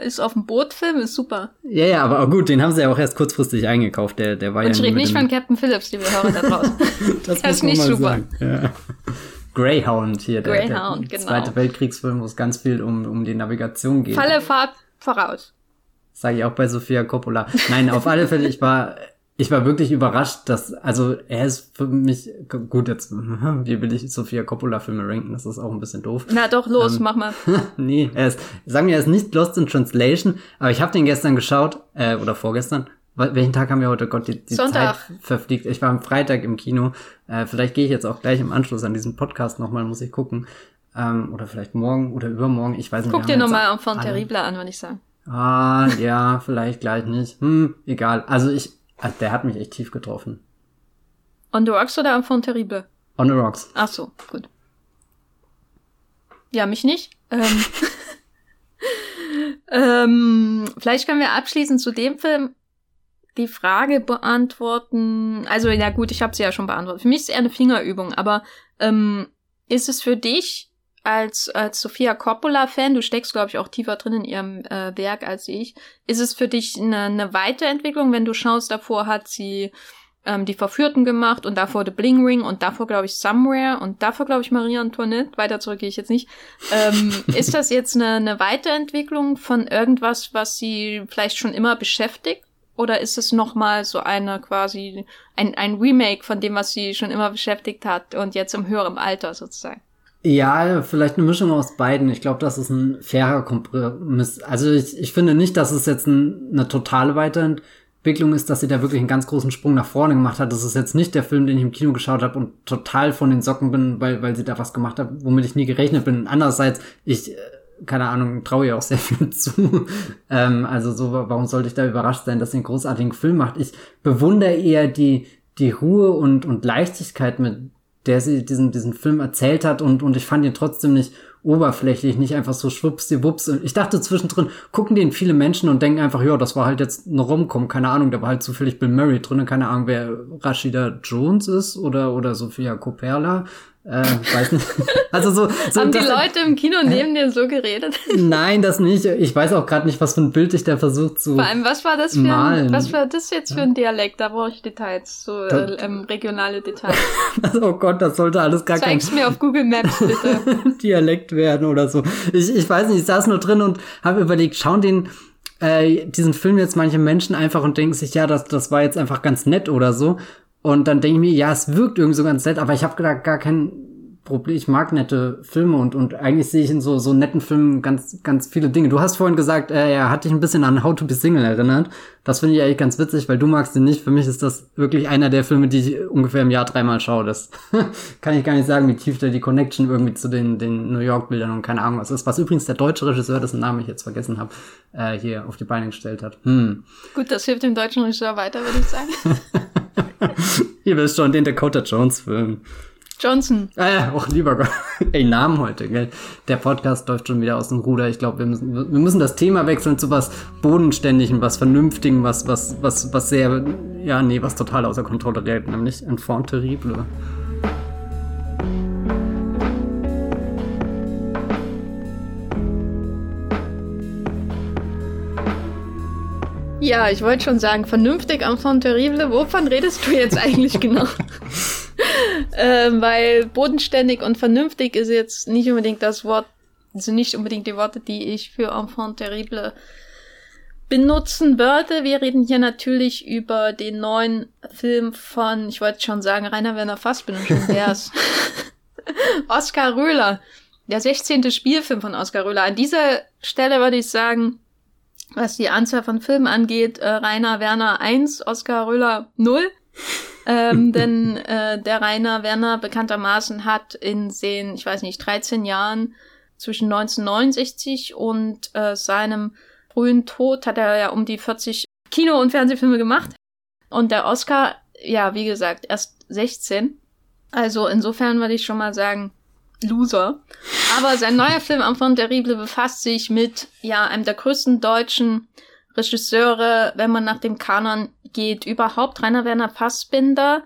äh, ist auf dem Bootfilm, ist super. Ja, ja, aber gut, den haben sie ja auch erst kurzfristig eingekauft, der, der war Und ja nicht, nicht von Captain Phillips, liebe Hörer da draußen. das, das ist nicht super. Ja. Greyhound hier, der, Greyhound, der genau. Zweite Weltkriegsfilm, wo es ganz viel um, um die Navigation geht. Falle Fahrt voraus. Sage ich auch bei Sofia Coppola. Nein, auf alle Fälle, ich war, ich war wirklich überrascht, dass, also er ist für mich, gut, jetzt, wie will ich Sofia Coppola Filme ranken, das ist auch ein bisschen doof. Na doch, los, ähm, mach mal. nee, er ist, sagen wir, er ist nicht Lost in Translation, aber ich habe den gestern geschaut, äh, oder vorgestern, welchen Tag haben wir heute? Gott, die, die Sonntag. Zeit verfliegt. Ich war am Freitag im Kino. Äh, vielleicht gehe ich jetzt auch gleich im Anschluss an diesen Podcast nochmal, muss ich gucken. Ähm, oder vielleicht morgen oder übermorgen, ich weiß nicht. Guck dir nochmal Enfant Terrible an, würde ich sagen. Ah, ja, vielleicht gleich nicht. Hm, egal. Also ich, also der hat mich echt tief getroffen. On the Rocks oder Enfant Terrible? On the Rocks. Ach so, gut. Ja, mich nicht. Ähm, ähm, vielleicht können wir abschließend zu dem Film die Frage beantworten. Also, ja gut, ich habe sie ja schon beantwortet. Für mich ist es eher eine Fingerübung, aber ähm, ist es für dich als, als Sophia Coppola-Fan, du steckst, glaube ich, auch tiefer drin in ihrem äh, Werk als ich, ist es für dich eine, eine Weiterentwicklung, wenn du schaust, davor hat sie ähm, die Verführten gemacht und davor The Bling Ring und davor, glaube ich, Somewhere und davor, glaube ich, Marie Antoinette. Weiter zurück gehe ich jetzt nicht. Ähm, ist das jetzt eine, eine Weiterentwicklung von irgendwas, was sie vielleicht schon immer beschäftigt? Oder ist es nochmal so eine quasi ein, ein Remake von dem, was sie schon immer beschäftigt hat und jetzt im höheren Alter sozusagen? Ja, vielleicht eine Mischung aus beiden. Ich glaube, das ist ein fairer Kompromiss. Also ich, ich finde nicht, dass es jetzt ein, eine totale Weiterentwicklung ist, dass sie da wirklich einen ganz großen Sprung nach vorne gemacht hat. Das ist jetzt nicht der Film, den ich im Kino geschaut habe und total von den Socken bin, weil, weil sie da was gemacht hat, womit ich nie gerechnet bin. Andererseits, ich keine Ahnung, traue ihr auch sehr viel zu. ähm, also so, warum sollte ich da überrascht sein, dass sie einen großartigen Film macht? Ich bewundere eher die, die Ruhe und, und Leichtigkeit, mit der sie diesen, diesen Film erzählt hat und, und ich fand ihn trotzdem nicht oberflächlich, nicht einfach so schwuppsdiwupps. Ich dachte zwischendrin, gucken den viele Menschen und denken einfach, ja, das war halt jetzt eine Romcom, keine Ahnung, da war halt zufällig Bill Murray drin, keine Ahnung, wer Rashida Jones ist oder, oder Sophia Copperla. Äh, weiß nicht. Also so, so Haben die Leute im Kino neben dir so geredet? Nein, das nicht. Ich weiß auch gerade nicht, was für ein Bild ich da versucht zu Vor allem, was war das für malen. ein, was war das jetzt für ein Dialekt? Da brauche ich Details, so äh, ähm, regionale Details. oh Gott, das sollte alles gar Zeig's kein mir auf Google Maps bitte. Dialekt werden oder so. Ich, ich weiß nicht, ich saß nur drin und habe überlegt, schauen den äh, diesen Film jetzt manche Menschen einfach und denken sich, ja, das, das war jetzt einfach ganz nett oder so. Und dann denke ich mir, ja, es wirkt irgendwie so ganz nett, aber ich habe da gar kein Problem. Ich mag nette Filme und, und eigentlich sehe ich in so, so netten Filmen ganz, ganz viele Dinge. Du hast vorhin gesagt, äh, er hat dich ein bisschen an How to Be Single erinnert. Das finde ich eigentlich ganz witzig, weil du magst ihn nicht. Für mich ist das wirklich einer der Filme, die ich ungefähr im Jahr dreimal schaue. Das kann ich gar nicht sagen, wie tief da die Connection irgendwie zu den, den New York-Bildern und keine Ahnung was ist. Was übrigens der deutsche Regisseur, dessen Namen ich jetzt vergessen habe, äh, hier auf die Beine gestellt hat. Hm. Gut, das hilft dem deutschen Regisseur weiter, würde ich sagen. Ihr wisst schon, den Dakota Jones-Film. Johnson. Ah ja, auch lieber Gott. Ey, Namen heute, gell? Der Podcast läuft schon wieder aus dem Ruder. Ich glaube, wir müssen, wir müssen das Thema wechseln zu was Bodenständigem, was Vernünftigem, was, was, was, was sehr, ja, nee, was total außer Kontrolle gerät, nämlich Enfant terrible. Ja, ich wollte schon sagen, vernünftig Enfant terrible. Wovon redest du jetzt eigentlich genau? ähm, weil bodenständig und vernünftig ist jetzt nicht unbedingt das Wort, sind nicht unbedingt die Worte, die ich für Enfant terrible benutzen würde. Wir reden hier natürlich über den neuen Film von, ich wollte schon sagen, Rainer Werner Fassbinder, schon wär's. Oskar Röhler. Der 16. Spielfilm von Oskar Röhler. An dieser Stelle würde ich sagen, was die Anzahl von Filmen angeht, äh, Rainer Werner 1, Oskar Röhler 0. ähm, denn äh, der Rainer Werner bekanntermaßen hat in den, ich weiß nicht, 13 Jahren zwischen 1969 und äh, seinem frühen Tod hat er ja um die 40 Kino- und Fernsehfilme gemacht. Und der Oscar, ja, wie gesagt, erst 16. Also insofern würde ich schon mal sagen, Loser. Aber sein neuer Film Enfant terrible befasst sich mit, ja, einem der größten deutschen Regisseure, wenn man nach dem Kanon geht, überhaupt Rainer Werner Fassbinder,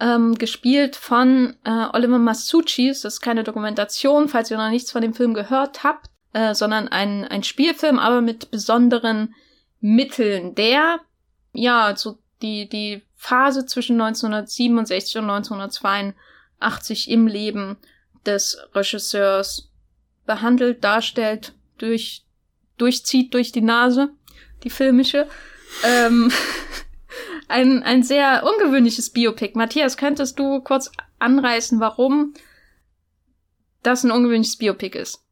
ähm, gespielt von äh, Oliver Masucci. Das ist keine Dokumentation, falls ihr noch nichts von dem Film gehört habt, äh, sondern ein, ein Spielfilm, aber mit besonderen Mitteln, der, ja, so die, die Phase zwischen 1967 und 1982 im Leben des Regisseurs behandelt, darstellt, durch, durchzieht durch die Nase, die filmische. Ähm, ein, ein sehr ungewöhnliches Biopic. Matthias, könntest du kurz anreißen, warum das ein ungewöhnliches Biopic ist?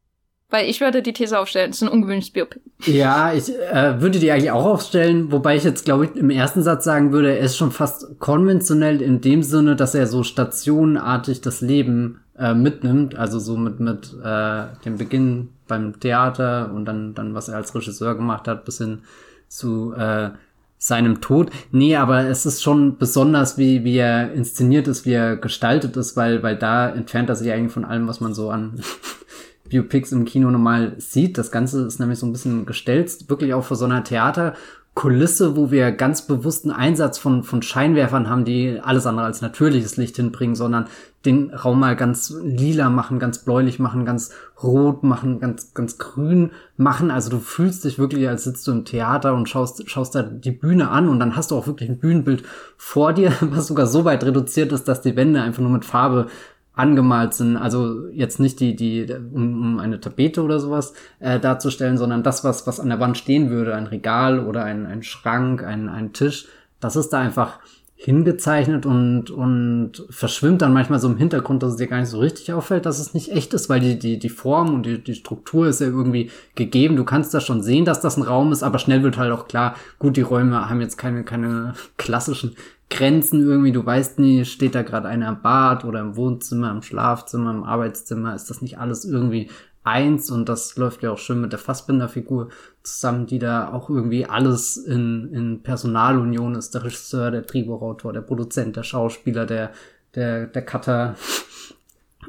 Weil ich würde die These aufstellen, es ist ein ungewöhnliches Biopic. Ja, ich äh, würde die eigentlich auch aufstellen, wobei ich jetzt, glaube ich, im ersten Satz sagen würde, er ist schon fast konventionell in dem Sinne, dass er so stationenartig das Leben äh, mitnimmt, also so mit, mit äh, dem Beginn beim Theater und dann, dann, was er als Regisseur gemacht hat, bis hin zu äh, seinem Tod. Nee, aber es ist schon besonders, wie, wie er inszeniert ist, wie er gestaltet ist, weil, weil da entfernt er sich eigentlich von allem, was man so an Biopics im Kino normal sieht. Das Ganze ist nämlich so ein bisschen gestellt, wirklich auch vor so einer Theater- Kulisse, wo wir ganz bewussten Einsatz von, von Scheinwerfern haben, die alles andere als natürliches Licht hinbringen, sondern den Raum mal ganz lila machen, ganz bläulich machen, ganz rot machen, ganz, ganz grün machen. Also du fühlst dich wirklich, als sitzt du im Theater und schaust, schaust da die Bühne an und dann hast du auch wirklich ein Bühnenbild vor dir, was sogar so weit reduziert ist, dass die Wände einfach nur mit Farbe angemalt sind. Also jetzt nicht die, die, um, um eine Tapete oder sowas äh, darzustellen, sondern das, was, was an der Wand stehen würde, ein Regal oder ein, ein Schrank, ein, ein Tisch, das ist da einfach hingezeichnet und, und verschwimmt dann manchmal so im Hintergrund, dass es dir gar nicht so richtig auffällt, dass es nicht echt ist, weil die, die, die Form und die, die Struktur ist ja irgendwie gegeben. Du kannst da schon sehen, dass das ein Raum ist, aber schnell wird halt auch klar, gut, die Räume haben jetzt keine, keine klassischen Grenzen irgendwie, du weißt nie, steht da gerade einer im Bad oder im Wohnzimmer, im Schlafzimmer, im Arbeitszimmer, ist das nicht alles irgendwie eins? Und das läuft ja auch schön mit der Fassbinder-Figur zusammen, die da auch irgendwie alles in, in Personalunion ist, der Regisseur, der Drehbuchautor, der Produzent, der Schauspieler, der, der, der Cutter,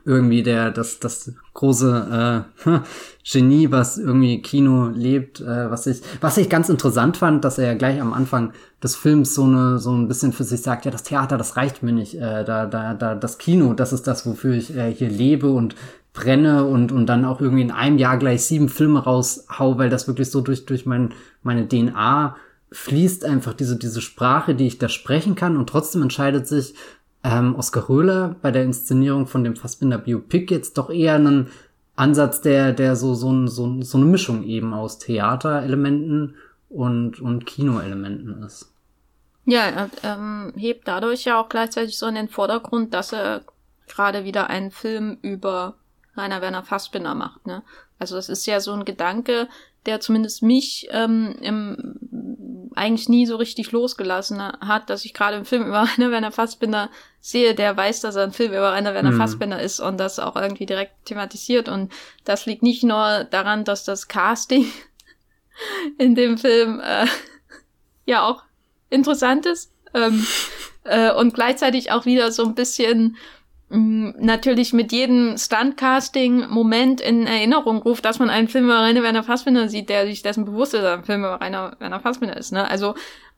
irgendwie der, das, das große äh, Genie, was irgendwie Kino lebt, äh, was ich, was ich ganz interessant fand, dass er ja gleich am Anfang des Films so eine, so ein bisschen für sich sagt, ja, das Theater, das reicht mir nicht, äh, da, da, da, das Kino, das ist das, wofür ich äh, hier lebe und brenne und, und dann auch irgendwie in einem Jahr gleich sieben Filme raushau, weil das wirklich so durch, durch mein, meine DNA fließt einfach diese, diese Sprache, die ich da sprechen kann und trotzdem entscheidet sich ähm, Oskar Röhler bei der Inszenierung von dem Fassbinder Biopic jetzt doch eher einen Ansatz, der, der so, so, so, so eine Mischung eben aus Theaterelementen und, und Kinoelementen ist. Ja, er ähm, hebt dadurch ja auch gleichzeitig so in den Vordergrund, dass er gerade wieder einen Film über Rainer Werner Fassbinder macht. Ne? Also das ist ja so ein Gedanke, der zumindest mich ähm, im, eigentlich nie so richtig losgelassen hat, dass ich gerade im Film über Rainer Werner Fassbinder sehe, der weiß, dass er ein Film über Rainer Werner mhm. Fassbinder ist und das auch irgendwie direkt thematisiert. Und das liegt nicht nur daran, dass das Casting in dem Film äh, ja auch interessant ist ähm, äh, und gleichzeitig auch wieder so ein bisschen natürlich mit jedem Stuntcasting-Moment in Erinnerung ruft, dass man einen Film über Rainer Werner Fassbinder sieht, der sich dessen bewusst ist, dass ein Film über Rainer Werner Fassbinder ist. Ne? Also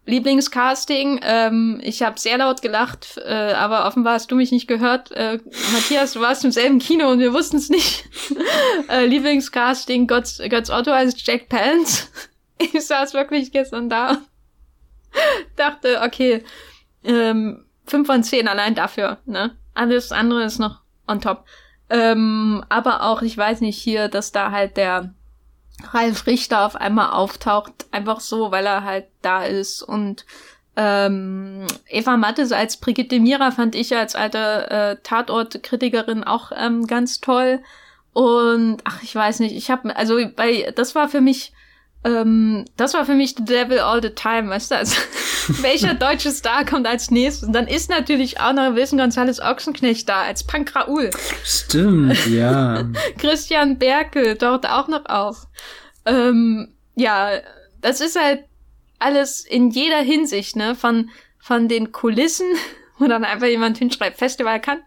Lieblingscasting, ähm, ich habe sehr laut gelacht, äh, aber offenbar hast du mich nicht gehört. Äh, Matthias, du warst im selben Kino und wir wussten es nicht. äh, Lieblingscasting, Götz, Götz Otto als Jack Palance. ich saß wirklich gestern da dachte, okay, ähm, 5 von 10 allein dafür, ne? Alles andere ist noch on top. Ähm, aber auch, ich weiß nicht, hier, dass da halt der Ralf Richter auf einmal auftaucht, einfach so, weil er halt da ist und ähm, Eva Mattes als Brigitte Mira fand ich als alte äh, Tatortkritikerin auch ähm, ganz toll. Und ach, ich weiß nicht, ich habe also bei das war für mich ähm, das war für mich The Devil All the Time, weißt du? Also, welcher deutsche Star kommt als nächstes? Und dann ist natürlich auch noch Wilson Gonzales Ochsenknecht da als Punk Raoul. Stimmt, ja. Christian Berkel taucht auch noch auf. Ähm, ja, das ist halt alles in jeder Hinsicht, ne? Von, von den Kulissen, wo dann einfach jemand hinschreibt, Festival kann,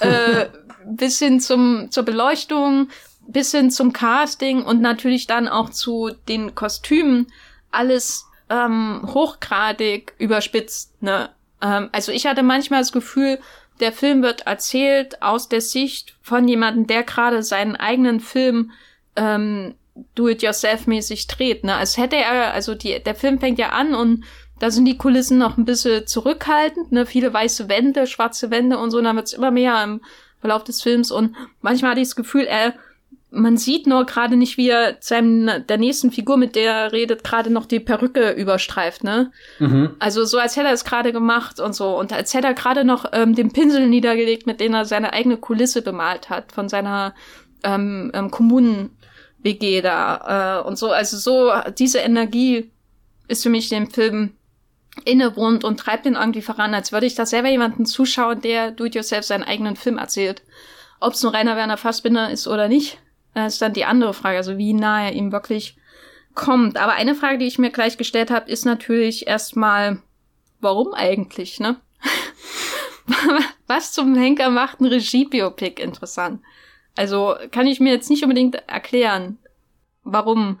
äh, bis hin zum, zur Beleuchtung, bis hin zum Casting und natürlich dann auch zu den Kostümen alles ähm, hochgradig überspitzt. Ne? Ähm, also ich hatte manchmal das Gefühl, der Film wird erzählt aus der Sicht von jemandem, der gerade seinen eigenen Film ähm, do-it-yourself-mäßig dreht. Ne? Als hätte er, also die, der Film fängt ja an und da sind die Kulissen noch ein bisschen zurückhaltend, ne? Viele weiße Wände, schwarze Wände und so, und dann wird's immer mehr im Verlauf des Films. Und manchmal hatte ich das Gefühl, er man sieht nur gerade nicht, wie er seinem, der nächsten Figur, mit der er redet, gerade noch die Perücke überstreift, ne? Mhm. Also so, als hätte er es gerade gemacht und so. Und als hätte er gerade noch ähm, den Pinsel niedergelegt, mit dem er seine eigene Kulisse bemalt hat, von seiner ähm, ähm, Kommunen-WG da äh, und so. Also so, diese Energie ist für mich dem Film innewohnt und treibt ihn irgendwie voran, als würde ich da selber jemanden zuschauen, der do-it-yourself seinen eigenen Film erzählt. Ob es nur Rainer Werner Fassbinder ist oder nicht. Das ist dann die andere Frage, also wie nah er ihm wirklich kommt. Aber eine Frage, die ich mir gleich gestellt habe, ist natürlich erstmal, warum eigentlich, ne? Was zum Henker macht ein Regie-Biopic interessant? Also kann ich mir jetzt nicht unbedingt erklären, warum.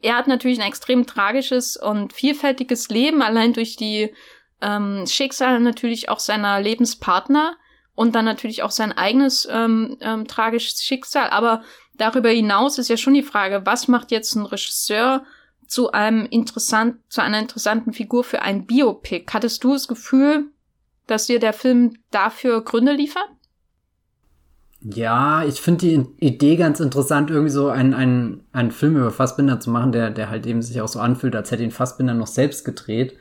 Er hat natürlich ein extrem tragisches und vielfältiges Leben, allein durch die ähm, Schicksale natürlich auch seiner Lebenspartner und dann natürlich auch sein eigenes ähm, ähm, tragisches Schicksal. Aber darüber hinaus ist ja schon die Frage, was macht jetzt ein Regisseur zu einem interessant, zu einer interessanten Figur für ein Biopic? Hattest du das Gefühl, dass dir der Film dafür Gründe liefert? Ja, ich finde die Idee ganz interessant, irgendwie so einen, einen, einen Film über Fassbinder zu machen, der, der halt eben sich auch so anfühlt, als hätte ihn Fassbinder noch selbst gedreht.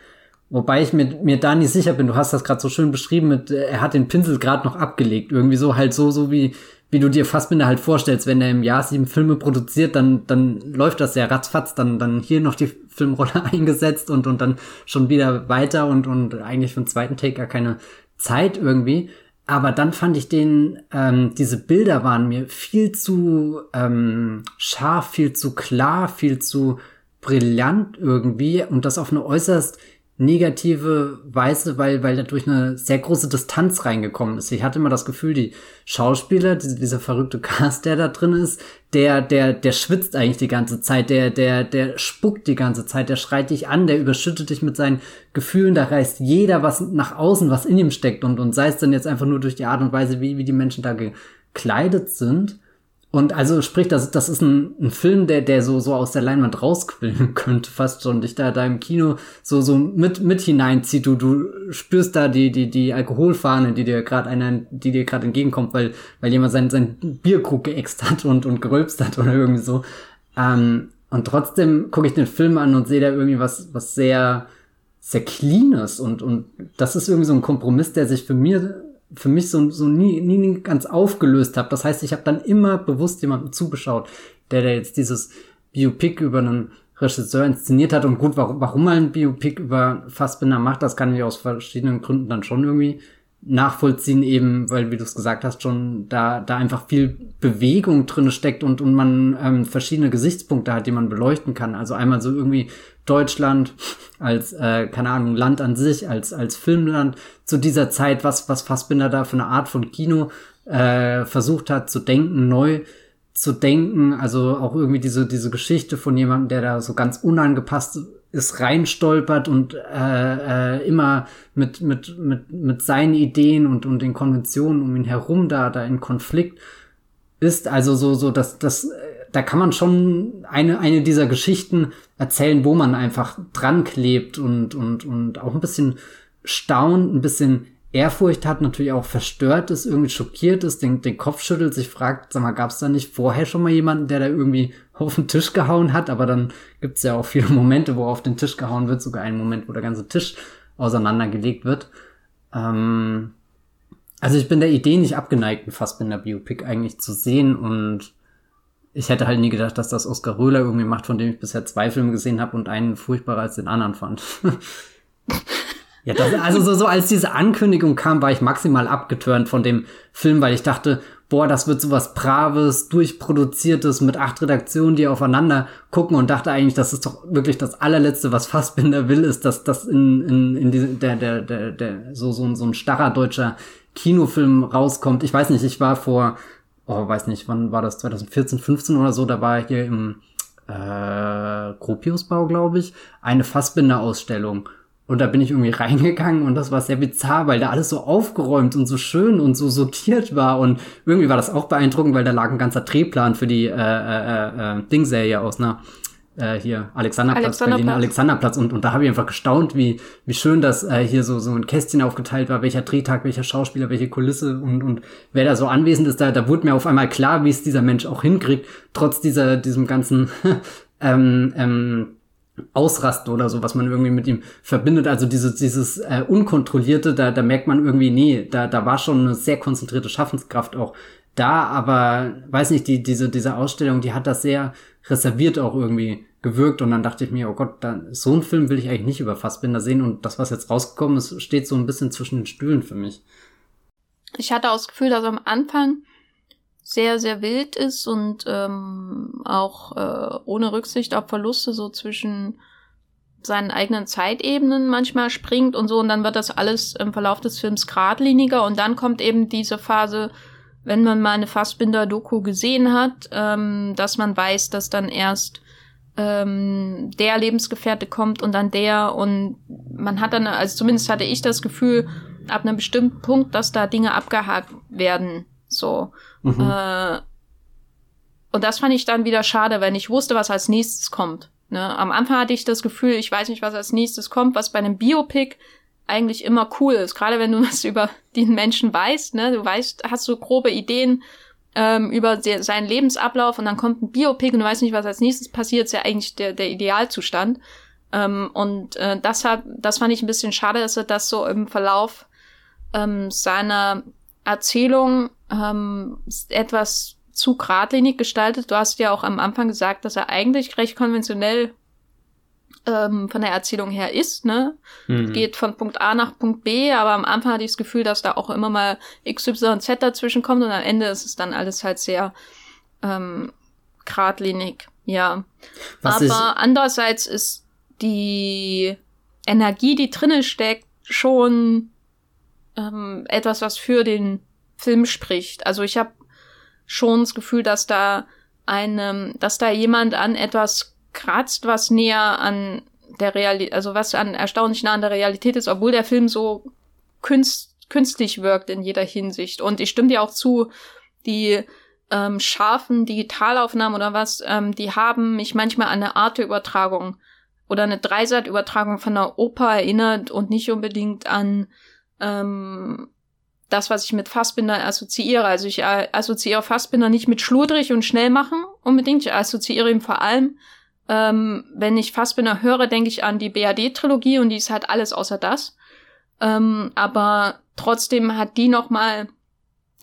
Wobei ich mir, mir da nicht sicher bin, du hast das gerade so schön beschrieben mit, er hat den Pinsel gerade noch abgelegt. Irgendwie so halt so, so wie, wie du dir Fassbinder halt vorstellst, wenn er im Jahr sieben Filme produziert, dann, dann läuft das ja ratzfatz, dann, dann hier noch die Filmrolle eingesetzt und, und dann schon wieder weiter und, und eigentlich für den zweiten Take gar keine Zeit irgendwie. Aber dann fand ich den, ähm, diese Bilder waren mir viel zu ähm, scharf, viel zu klar, viel zu brillant irgendwie und das auf eine äußerst negative Weise, weil, weil dadurch eine sehr große Distanz reingekommen ist. Ich hatte immer das Gefühl, die Schauspieler, diese, dieser verrückte Cast, der da drin ist, der, der, der schwitzt eigentlich die ganze Zeit, der, der, der spuckt die ganze Zeit, der schreit dich an, der überschüttet dich mit seinen Gefühlen, da reißt jeder was nach außen, was in ihm steckt und, und sei es dann jetzt einfach nur durch die Art und Weise, wie, wie die Menschen da gekleidet sind. Und also sprich, das, das ist ein, ein Film, der, der so, so aus der Leinwand rausquillen könnte, fast schon. Dich da, da im Kino so, so mit, mit hineinzieht. Du, du spürst da die, die, die Alkoholfahne, die dir gerade einer, die dir gerade entgegenkommt, weil, weil jemand sein, sein Bierkrug geäxt hat und, und gerülpst hat oder irgendwie so. Ähm, und trotzdem gucke ich den Film an und sehe da irgendwie was, was sehr, sehr cleanes und, und das ist irgendwie so ein Kompromiss, der sich für mir für mich so, so nie, nie ganz aufgelöst habe. Das heißt, ich habe dann immer bewusst jemandem zugeschaut, der, der jetzt dieses Biopic über einen Regisseur inszeniert hat. Und gut, warum, warum man ein Biopic über Fassbinder macht, das kann ich aus verschiedenen Gründen dann schon irgendwie nachvollziehen, eben, weil, wie du es gesagt hast, schon da, da einfach viel Bewegung drin steckt und, und man ähm, verschiedene Gesichtspunkte hat, die man beleuchten kann. Also einmal so irgendwie Deutschland als, äh, keine Ahnung, Land an sich, als, als Filmland zu dieser Zeit, was, was Fassbinder da für eine Art von Kino äh, versucht hat zu denken, neu zu denken. Also auch irgendwie diese, diese Geschichte von jemandem, der da so ganz unangepasst ist, reinstolpert und äh, äh, immer mit, mit, mit, mit seinen Ideen und, und den Konventionen um ihn herum da, da in Konflikt ist. Also so, so, dass das da kann man schon eine, eine dieser Geschichten erzählen, wo man einfach dran klebt und, und, und auch ein bisschen staunt, ein bisschen Ehrfurcht hat, natürlich auch verstört ist, irgendwie schockiert ist, den, den Kopf schüttelt, sich fragt, sag mal, gab es da nicht vorher schon mal jemanden, der da irgendwie auf den Tisch gehauen hat? Aber dann gibt es ja auch viele Momente, wo auf den Tisch gehauen wird, sogar einen Moment, wo der ganze Tisch auseinandergelegt wird. Ähm, also ich bin der Idee nicht abgeneigt, ein Fassbinder-Biopic eigentlich zu sehen und ich hätte halt nie gedacht, dass das Oskar Röhler irgendwie macht, von dem ich bisher zwei Filme gesehen habe und einen furchtbarer als den anderen fand. ja, das, also so, so als diese Ankündigung kam, war ich maximal abgeturnt von dem Film, weil ich dachte, boah, das wird sowas Braves, durchproduziertes mit acht Redaktionen, die aufeinander gucken und dachte eigentlich, das ist doch wirklich das allerletzte, was Fassbinder will, ist, dass das in, in, in diese, der, der, der, der, so, so, so ein starrer deutscher Kinofilm rauskommt. Ich weiß nicht, ich war vor, oh, weiß nicht, wann war das, 2014, 15 oder so, da war hier im äh, Gropiusbau, glaube ich, eine Fassbinder-Ausstellung. Und da bin ich irgendwie reingegangen und das war sehr bizarr, weil da alles so aufgeräumt und so schön und so sortiert war. Und irgendwie war das auch beeindruckend, weil da lag ein ganzer Drehplan für die äh, äh, äh, Dingserie aus einer äh, hier Alexanderplatz, Alexanderplatz. Berlin Alexanderplatz und, und da habe ich einfach gestaunt, wie, wie schön das äh, hier so, so ein Kästchen aufgeteilt war, welcher Drehtag, welcher Schauspieler, welche Kulisse und, und wer da so anwesend ist, da, da wurde mir auf einmal klar, wie es dieser Mensch auch hinkriegt, trotz dieser, diesem ganzen ähm, ähm, Ausrasten oder so, was man irgendwie mit ihm verbindet. Also dieses, dieses äh, Unkontrollierte, da, da merkt man irgendwie, nee, da, da war schon eine sehr konzentrierte Schaffenskraft auch da, aber weiß nicht, die, diese, diese Ausstellung, die hat das sehr reserviert auch irgendwie gewirkt und dann dachte ich mir, oh Gott, da, so einen Film will ich eigentlich nicht über Fassbinder sehen und das, was jetzt rausgekommen ist, steht so ein bisschen zwischen den Stühlen für mich. Ich hatte auch das Gefühl, dass am Anfang sehr, sehr wild ist und ähm, auch äh, ohne Rücksicht auf Verluste so zwischen seinen eigenen Zeitebenen manchmal springt und so und dann wird das alles im Verlauf des Films geradliniger und dann kommt eben diese Phase, wenn man mal eine Fassbinder-Doku gesehen hat, ähm, dass man weiß, dass dann erst ähm, der Lebensgefährte kommt und dann der und man hat dann, also zumindest hatte ich das Gefühl, ab einem bestimmten Punkt, dass da Dinge abgehakt werden, so. Mhm. Äh, und das fand ich dann wieder schade, wenn ich wusste, was als nächstes kommt. Ne? Am Anfang hatte ich das Gefühl, ich weiß nicht, was als nächstes kommt, was bei einem Biopic eigentlich immer cool ist. Gerade wenn du was über den Menschen weißt, ne? Du weißt, hast so grobe Ideen ähm, über seinen Lebensablauf und dann kommt ein Biopic und du weißt nicht, was als nächstes passiert, ist ja eigentlich der, der Idealzustand. Ähm, und äh, deshalb, das fand ich ein bisschen schade, dass er das so im Verlauf ähm, seiner Erzählung ähm, etwas zu geradlinig gestaltet. Du hast ja auch am Anfang gesagt, dass er eigentlich recht konventionell ähm, von der Erzählung her ist, ne? Mhm. Geht von Punkt A nach Punkt B, aber am Anfang hatte ich das Gefühl, dass da auch immer mal X, Y, Z dazwischen kommt und am Ende ist es dann alles halt sehr ähm, geradlinig, ja. Was aber andererseits ist die Energie, die drinnen steckt, schon ähm, etwas, was für den Film spricht. Also ich habe schon das Gefühl, dass da einem, dass da jemand an etwas kratzt, was näher an der Realität, also was an erstaunlich nah an der Realität ist, obwohl der Film so künst, künstlich wirkt in jeder Hinsicht. Und ich stimme dir auch zu, die ähm, scharfen Digitalaufnahmen oder was, ähm, die haben mich manchmal an eine Arte-Übertragung oder eine Dreisat-Übertragung von einer Oper erinnert und nicht unbedingt an ähm, das, was ich mit Fassbinder assoziiere. Also ich äh, assoziiere Fassbinder nicht mit schludrig und schnell machen unbedingt. Ich assoziiere ihn vor allem ähm, wenn ich Fassbinder höre, denke ich an die BAD-Trilogie und die ist halt alles außer das. Ähm, aber trotzdem hat die noch mal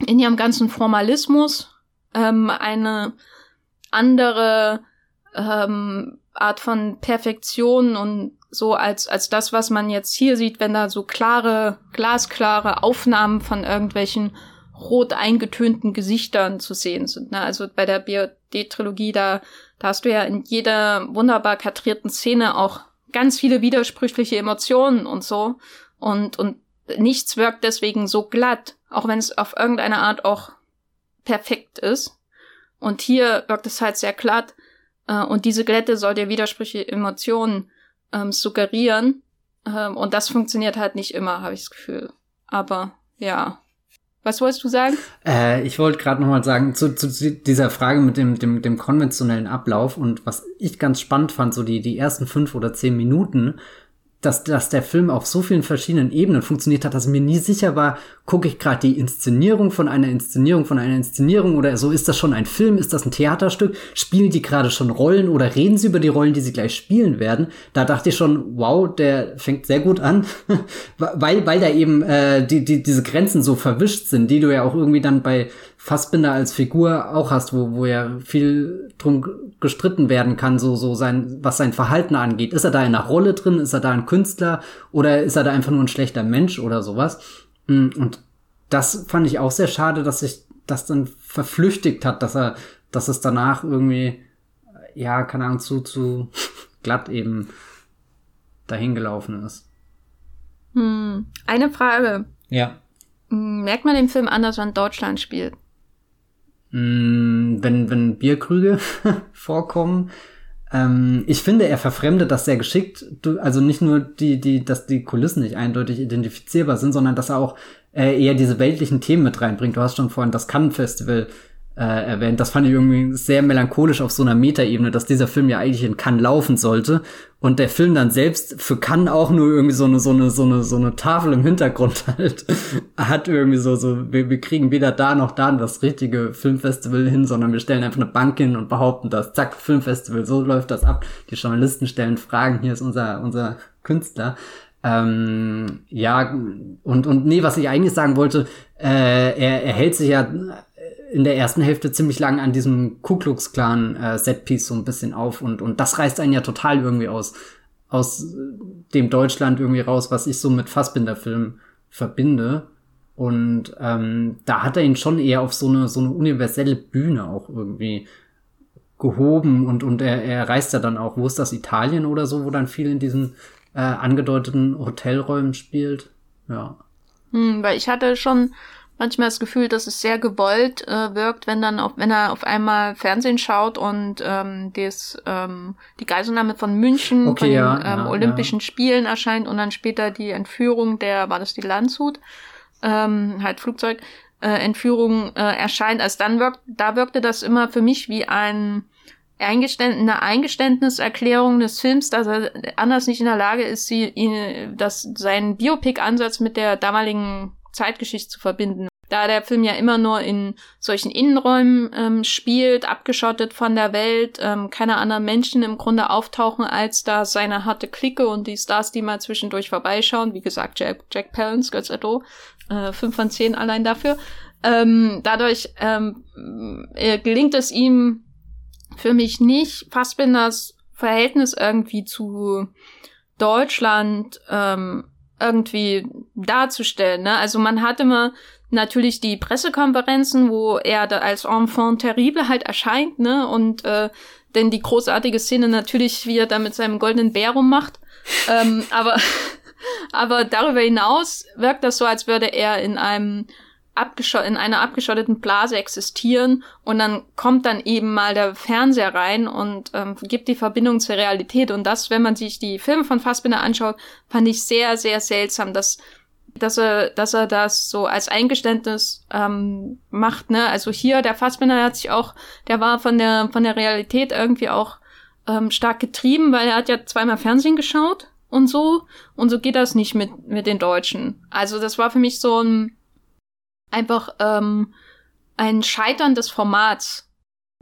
in ihrem ganzen Formalismus ähm, eine andere ähm, Art von Perfektion und so als als das, was man jetzt hier sieht, wenn da so klare, glasklare Aufnahmen von irgendwelchen rot eingetönten Gesichtern zu sehen sind. Ne? Also bei der BRD-Trilogie, da, da hast du ja in jeder wunderbar kadrierten Szene auch ganz viele widersprüchliche Emotionen und so. Und, und nichts wirkt deswegen so glatt, auch wenn es auf irgendeine Art auch perfekt ist. Und hier wirkt es halt sehr glatt. Äh, und diese Glätte soll dir widersprüchliche Emotionen ähm, suggerieren. Ähm, und das funktioniert halt nicht immer, habe ich das Gefühl. Aber ja, Was wolltest du sagen? Äh, ich wollte gerade noch mal sagen zu, zu, dieser Frage mit dem, dem, dem konventionellen Ablauf und was ich ganz spannend fand, so die, die ersten fünf oder zehn Minuten, dass, dass der Film auf so vielen verschiedenen Ebenen funktioniert hat, dass mir nie sicher war, gucke ich gerade die Inszenierung von einer Inszenierung von einer Inszenierung oder so, ist das schon ein Film, ist das ein Theaterstück, spielen die gerade schon Rollen oder reden sie über die Rollen, die sie gleich spielen werden? Da dachte ich schon, wow, der fängt sehr gut an, weil, weil da eben äh, die, die, diese Grenzen so verwischt sind, die du ja auch irgendwie dann bei Fassbinder als Figur auch hast, wo, wo ja viel drum gestritten werden kann, so, so sein, was sein Verhalten angeht. Ist er da in einer Rolle drin? Ist er da ein Künstler? Oder ist er da einfach nur ein schlechter Mensch oder sowas? Mm, und das fand ich auch sehr schade, dass sich das dann verflüchtigt hat, dass er, dass es danach irgendwie, ja, keine Ahnung, zu, zu glatt eben dahingelaufen ist. Hm. Eine Frage. Ja. Merkt man dem Film an, dass er in Deutschland spielt? Mm, wenn, wenn Bierkrüge vorkommen. Ähm, ich finde, er verfremdet das sehr geschickt. Du, also nicht nur die, die, dass die Kulissen nicht eindeutig identifizierbar sind, sondern dass er auch äh, eher diese weltlichen Themen mit reinbringt. Du hast schon vorhin das Cannes Festival äh, erwähnt. Das fand ich irgendwie sehr melancholisch auf so einer Metaebene, dass dieser Film ja eigentlich in Cannes laufen sollte und der Film dann selbst für Cannes auch nur irgendwie so eine so eine so eine so eine Tafel im Hintergrund halt hat irgendwie so so wir, wir kriegen weder da noch da das richtige Filmfestival hin, sondern wir stellen einfach eine Bank hin und behaupten das zack Filmfestival so läuft das ab. Die Journalisten stellen Fragen, hier ist unser unser Künstler. Ähm, ja, und, und nee, was ich eigentlich sagen wollte, äh, er, er hält sich ja in der ersten Hälfte ziemlich lang an diesem Ku Klux Klan äh, Setpiece so ein bisschen auf und und das reißt einen ja total irgendwie aus aus dem Deutschland irgendwie raus, was ich so mit Fassbinder-Filmen verbinde. Und ähm, da hat er ihn schon eher auf so eine so eine universelle Bühne auch irgendwie gehoben und und er, er reist ja dann auch, wo ist das Italien oder so, wo dann viel in diesen äh, angedeuteten Hotelräumen spielt. Ja. Hm, weil ich hatte schon manchmal das Gefühl, dass es sehr gewollt äh, wirkt, wenn dann auf, wenn er auf einmal Fernsehen schaut und ähm, des, ähm, die Geiselnahme von München okay, von ja, den ähm, ja, Olympischen ja. Spielen erscheint und dann später die Entführung der, war das die Landshut, ähm, halt Flugzeug, äh, Entführung äh, erscheint. Also dann wirkt, da wirkte das immer für mich wie ein Eingeständ eine Eingeständniserklärung des Films, dass er anders nicht in der Lage ist, sie, ihn, dass seinen Biopic-Ansatz mit der damaligen Zeitgeschichte zu verbinden. Da der Film ja immer nur in solchen Innenräumen ähm, spielt, abgeschottet von der Welt, ähm, keine anderen Menschen im Grunde auftauchen als da seine harte Clique und die Stars, die mal zwischendurch vorbeischauen. Wie gesagt, Jack, Jack Palance, Götz Edo, äh, 5 von 10 allein dafür. Ähm, dadurch ähm, äh, gelingt es ihm für mich nicht, Fassbinders Verhältnis irgendwie zu Deutschland ähm, irgendwie darzustellen. Ne? Also man hat immer natürlich die Pressekonferenzen, wo er da als Enfant terrible halt erscheint, ne? Und äh, denn die großartige Szene natürlich, wie er da mit seinem goldenen Bär rummacht. ähm, aber, aber darüber hinaus wirkt das so, als würde er in einem in einer abgeschotteten Blase existieren und dann kommt dann eben mal der Fernseher rein und ähm, gibt die Verbindung zur Realität und das, wenn man sich die Filme von Fassbinder anschaut, fand ich sehr, sehr seltsam, dass dass er, dass er das so als Eingeständnis ähm, macht, ne? Also hier, der Fassbinder hat sich auch, der war von der von der Realität irgendwie auch ähm, stark getrieben, weil er hat ja zweimal Fernsehen geschaut und so und so geht das nicht mit mit den Deutschen. Also das war für mich so ein einfach ähm, ein Scheitern des Formats.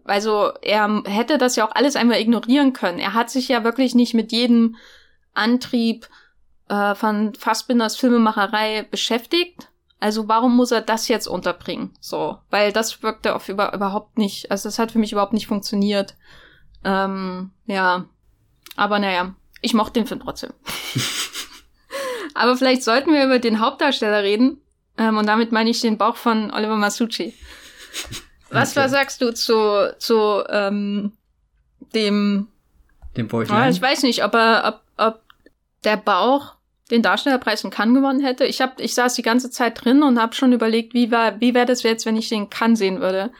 Also er hätte das ja auch alles einmal ignorieren können. Er hat sich ja wirklich nicht mit jedem Antrieb äh, von Fassbinders Filmemacherei beschäftigt. Also warum muss er das jetzt unterbringen? So, weil das wirkte auf über, überhaupt nicht, also das hat für mich überhaupt nicht funktioniert. Ähm, ja, aber naja, ich mochte den Film trotzdem. aber vielleicht sollten wir über den Hauptdarsteller reden. Ähm, und damit meine ich den Bauch von Oliver Masucci. Was okay. sagst du zu, zu ähm, dem dem Bäuchlein? ich weiß nicht, ob er, ob, ob der Bauch den Darstellerpreis in Cannes gewonnen hätte. Ich hab, ich saß die ganze Zeit drin und habe schon überlegt, wie war, wie wäre das jetzt, wenn ich den Cannes sehen würde.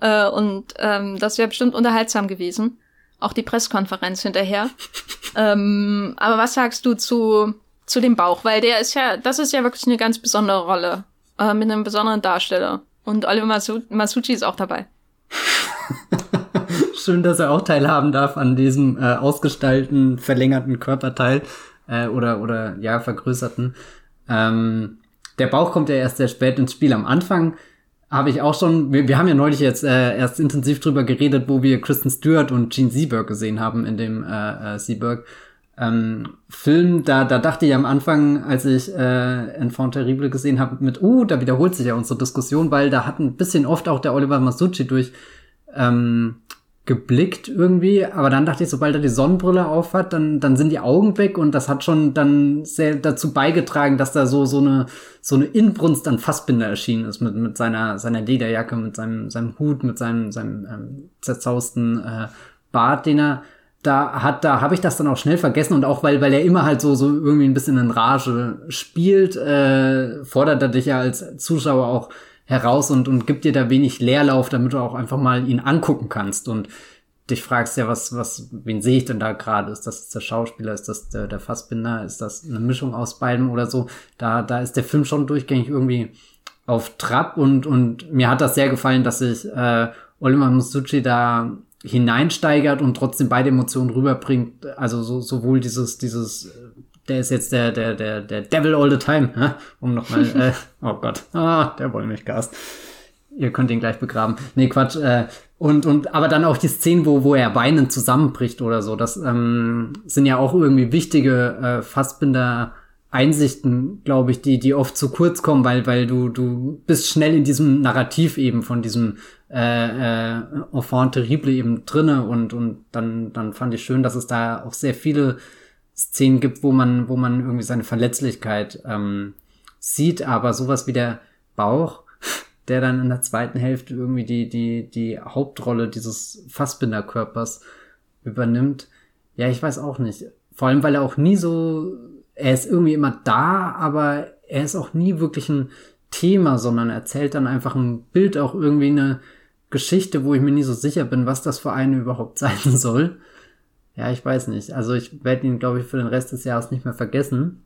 Äh, und ähm, das wäre bestimmt unterhaltsam gewesen. Auch die Pressekonferenz hinterher. ähm, aber was sagst du zu zu dem Bauch? Weil der ist ja, das ist ja wirklich eine ganz besondere Rolle Äh, mit einem besonderen Darsteller. Und Oliver Masu Masucci ist auch dabei. Schön, dass er auch teilhaben darf an diesem äh, ausgestalten, verlängerten Körperteil äh, oder, oder ja, vergrößerten. Ähm, der Bauch kommt ja erst sehr spät ins Spiel. Am Anfang habe ich auch schon, wir, wir haben ja neulich jetzt äh, erst intensiv drüber geredet, wo wir Kristen Stewart und Gene Seberg gesehen haben in dem äh, äh, Seberg ähm, Film. Da, da dachte ich am Anfang, als ich äh, Enfant Terrible gesehen habe, mit, uh, da wiederholt sich ja unsere Diskussion, weil da hat ein bisschen oft auch der Oliver Masucci durch ähm, geblickt irgendwie, aber dann dachte ich, sobald er die Sonnenbrille aufhat, dann, dann sind die Augen weg und das hat schon dann sehr dazu beigetragen, dass da so, so eine, so eine Inbrunst an Fassbinder erschienen ist mit, mit seiner, seiner Lederjacke, mit seinem, seinem Hut, mit seinem, seinem ähm, zerzausten äh, Bart, den er da hat, da habe ich das dann auch schnell vergessen und auch weil, weil er immer halt so, so irgendwie ein bisschen in Rage spielt, äh, fordert er dich ja als Zuschauer auch heraus und, und gibt dir da wenig Leerlauf, damit du auch einfach mal ihn angucken kannst und dich fragst ja, was, was, wen sehe ich denn da gerade? Ist das der Schauspieler? Ist das der, der Fassbinder? Ist das eine Mischung aus beidem oder so? Da, da ist der Film schon durchgängig irgendwie auf Trab und, und mir hat das sehr gefallen, dass sich äh, Oliver Musucci da hineinsteigert und trotzdem beide Emotionen rüberbringt. Also so, sowohl dieses, dieses der ist jetzt der, der, der, der Devil all the time, hä? um nochmal, äh, oh Gott, ah, der Wollmilchgast. Ihr könnt ihn gleich begraben. Nee, Quatsch. Äh, und, und, aber dann auch die Szenen, wo, wo er weinend zusammenbricht oder so, das ähm, sind ja auch irgendwie wichtige äh, Fassbinder Einsichten, glaube ich, die, die oft zu kurz kommen, weil, weil du, du bist schnell in diesem Narrativ eben von diesem äh, äh, Enfant terrible eben drinne und, und dann, dann fand ich schön, dass es da auch sehr viele Szenen gibt, wo man, wo man irgendwie seine Verletzlichkeit ähm, sieht, aber sowas wie der Bauch, der dann in der zweiten Hälfte irgendwie die, die, die Hauptrolle dieses Fassbinderkörpers übernimmt. Ja, ich weiß auch nicht. Vor allem, weil er auch nie so, er ist irgendwie immer da, aber er ist auch nie wirklich ein Thema, sondern erzählt dann einfach ein Bild, auch irgendwie eine Geschichte, wo ich mir nie so sicher bin, was das für eine überhaupt sein soll. Ja, ich weiß nicht. Also ich werde ihn, glaube ich, für den Rest des Jahres nicht mehr vergessen.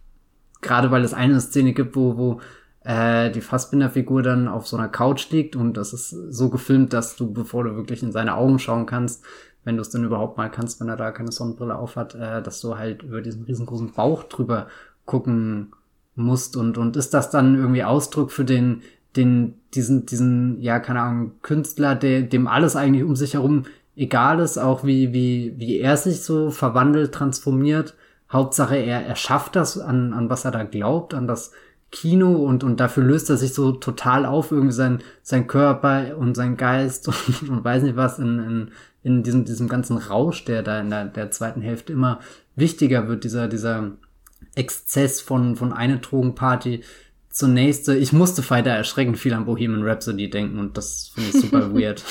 Gerade weil es eine Szene gibt, wo, wo äh, die Fassbinder-Figur dann auf so einer Couch liegt und das ist so gefilmt, dass du, bevor du wirklich in seine Augen schauen kannst, wenn du es denn überhaupt mal kannst, wenn er da keine Sonnenbrille aufhat, äh, dass du halt über diesen riesengroßen Bauch drüber gucken musst und, und ist das dann irgendwie Ausdruck für den, den, diesen, diesen, ja, keine Ahnung, Künstler, der, dem alles eigentlich um sich herum egal ist, auch wie, wie, wie er sich so verwandelt, transformiert. Hauptsache, er, er schafft das, an, an was er da glaubt, an das Kino und, und dafür löst er sich so total auf, irgendwie sein, sein Körper und sein Geist und, und weiß nicht was in, in, in diesem, diesem ganzen Rausch, der da in der, der zweiten Hälfte immer wichtiger wird, dieser, dieser Exzess von, von einer Drogenparty zur nächste. Ich musste weiter erschreckend viel an Bohemian Rhapsody denken und das finde ich super weird.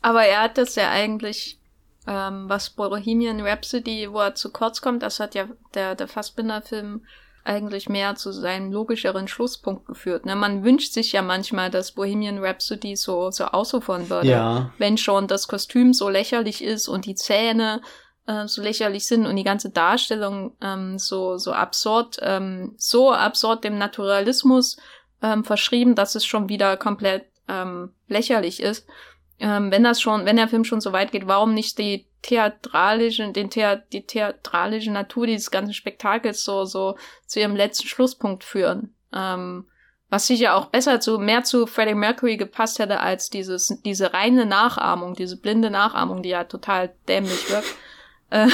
Aber er hat das ja eigentlich, ähm, was Bohemian Rhapsody, wo er zu kurz kommt, das hat ja der, der Fassbinder-Film eigentlich mehr zu seinem logischeren Schlusspunkt geführt. Ne? Man wünscht sich ja manchmal, dass Bohemian Rhapsody so, so ausufern würde. Ja. Wenn schon das Kostüm so lächerlich ist und die Zähne äh, so lächerlich sind und die ganze Darstellung ähm, so, so absurd, ähm, so absurd dem Naturalismus ähm, verschrieben, dass es schon wieder komplett ähm, lächerlich ist ähm, wenn das schon, wenn der Film schon so weit geht, warum nicht die theatralische, den Thea die theatralische Natur dieses ganzen Spektakels so, so zu ihrem letzten Schlusspunkt führen? Ähm, was sicher auch besser zu, mehr zu Freddie Mercury gepasst hätte als dieses, diese reine Nachahmung, diese blinde Nachahmung, die ja total dämlich wirkt. Äh,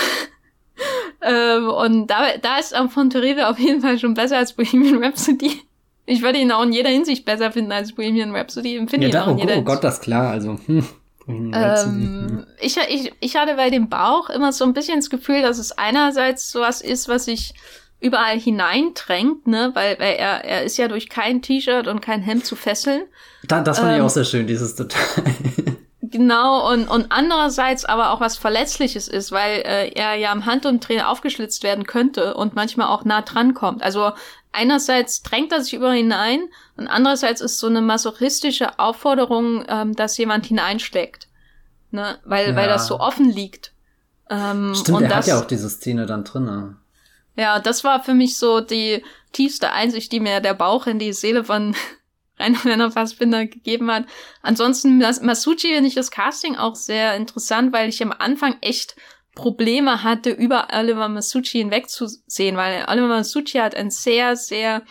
ähm, und da, da ist von Terrible auf jeden Fall schon besser als Bohemian Rhapsody. Ich würde ihn auch in jeder Hinsicht besser finden als Bohemian Rhapsody. Empfinde ja, ihn auch in jeder oh, Gott, das klar. Also, hm. Ähm, ich, ich, ich hatte bei dem Bauch immer so ein bisschen das Gefühl, dass es einerseits sowas ist, was sich überall hineindrängt, ne, weil, weil er, er ist ja durch kein T-Shirt und kein Hemd zu fesseln. Da, das fand ähm, ich auch sehr schön, dieses Detail. Genau, und, und andererseits aber auch was Verletzliches ist, weil äh, er ja am Handumdrehen aufgeschlitzt werden könnte und manchmal auch nah dran kommt. Also einerseits drängt er sich über hinein und andererseits ist so eine masochistische Aufforderung, ähm, dass jemand hineinsteckt. Ne? Weil, ja. weil das so offen liegt. Ähm, Stimmt, und er das, hat ja auch diese Szene dann drin. Ja, das war für mich so die tiefste Einsicht, die mir der Bauch in die Seele von Rainer Werner Fassbinder gegeben hat. Ansonsten, Masucci finde ich das Casting auch sehr interessant, weil ich am Anfang echt Probleme hatte, über Oliver Masucci hinwegzusehen, weil Oliver Masucci hat ein sehr, sehr,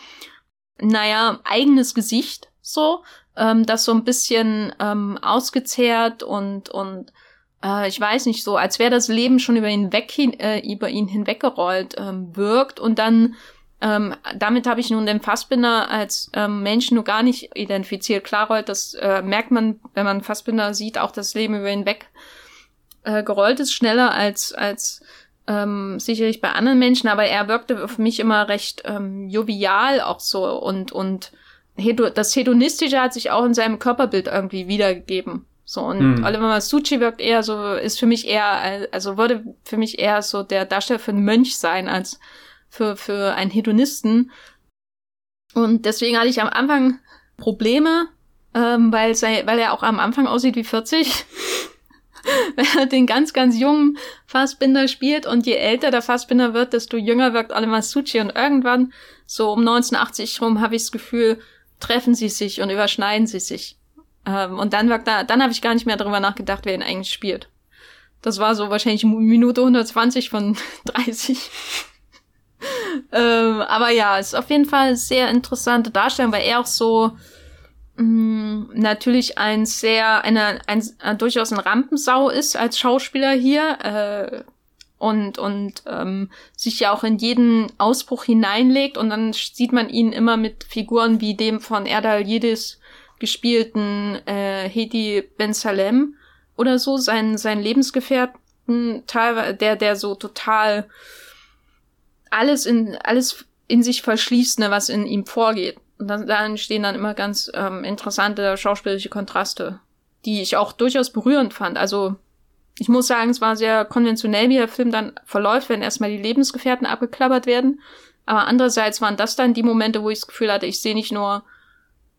naja, eigenes Gesicht, so, ähm, das so ein bisschen ähm, ausgezehrt und, und äh, ich weiß nicht, so, als wäre das Leben schon über ihn weg, äh, über ihn hinweggerollt ähm, wirkt und dann ähm, damit habe ich nun den Fassbinder als ähm, Menschen nur gar nicht identifiziert. Klar, rollt, das äh, merkt man, wenn man Fassbinder sieht, auch das Leben über ihn weg äh, gerollt ist, schneller als, als ähm, sicherlich bei anderen Menschen, aber er wirkte für mich immer recht ähm, jovial auch so und, und das Hedonistische hat sich auch in seinem Körperbild irgendwie wiedergegeben. So, und mhm. Oliver Masucci wirkt eher so, ist für mich eher, also würde für mich eher so der Darsteller für einen Mönch sein, als für, für einen Hedonisten. Und deswegen hatte ich am Anfang Probleme, ähm, weil, sei, weil er auch am Anfang aussieht wie 40. wenn er den ganz, ganz jungen Fassbinder spielt und je älter der Fassbinder wird, desto jünger wirkt Oliver Succi und irgendwann, so um 1980 rum, habe ich das Gefühl, treffen sie sich und überschneiden sie sich. Ähm, und dann wirkt er, dann habe ich gar nicht mehr darüber nachgedacht, wer ihn eigentlich spielt. Das war so wahrscheinlich Minute 120 von 30. ähm, aber ja, ist auf jeden Fall sehr interessante Darstellung, weil er auch so mh, mm, natürlich ein sehr, eine, ein, ein, durchaus ein Rampensau ist als Schauspieler hier. Äh, und, und ähm, sich ja auch in jeden Ausbruch hineinlegt und dann sieht man ihn immer mit Figuren wie dem von Erdal Yildiz gespielten äh, Hedi Ben Salem oder so, sein, sein Lebensgefährten, teilweise, der, der so total alles in, alles in sich verschließt, ne, was in ihm vorgeht. Und dann, da entstehen dann immer ganz ähm, interessante schauspielerische Kontraste, die ich auch durchaus berührend fand. Also ich muss sagen, es war sehr konventionell, wie der Film dann verläuft, wenn erstmal die Lebensgefährten abgeklappert werden. Aber andererseits waren das dann die Momente, wo ich das Gefühl hatte, ich sehe nicht nur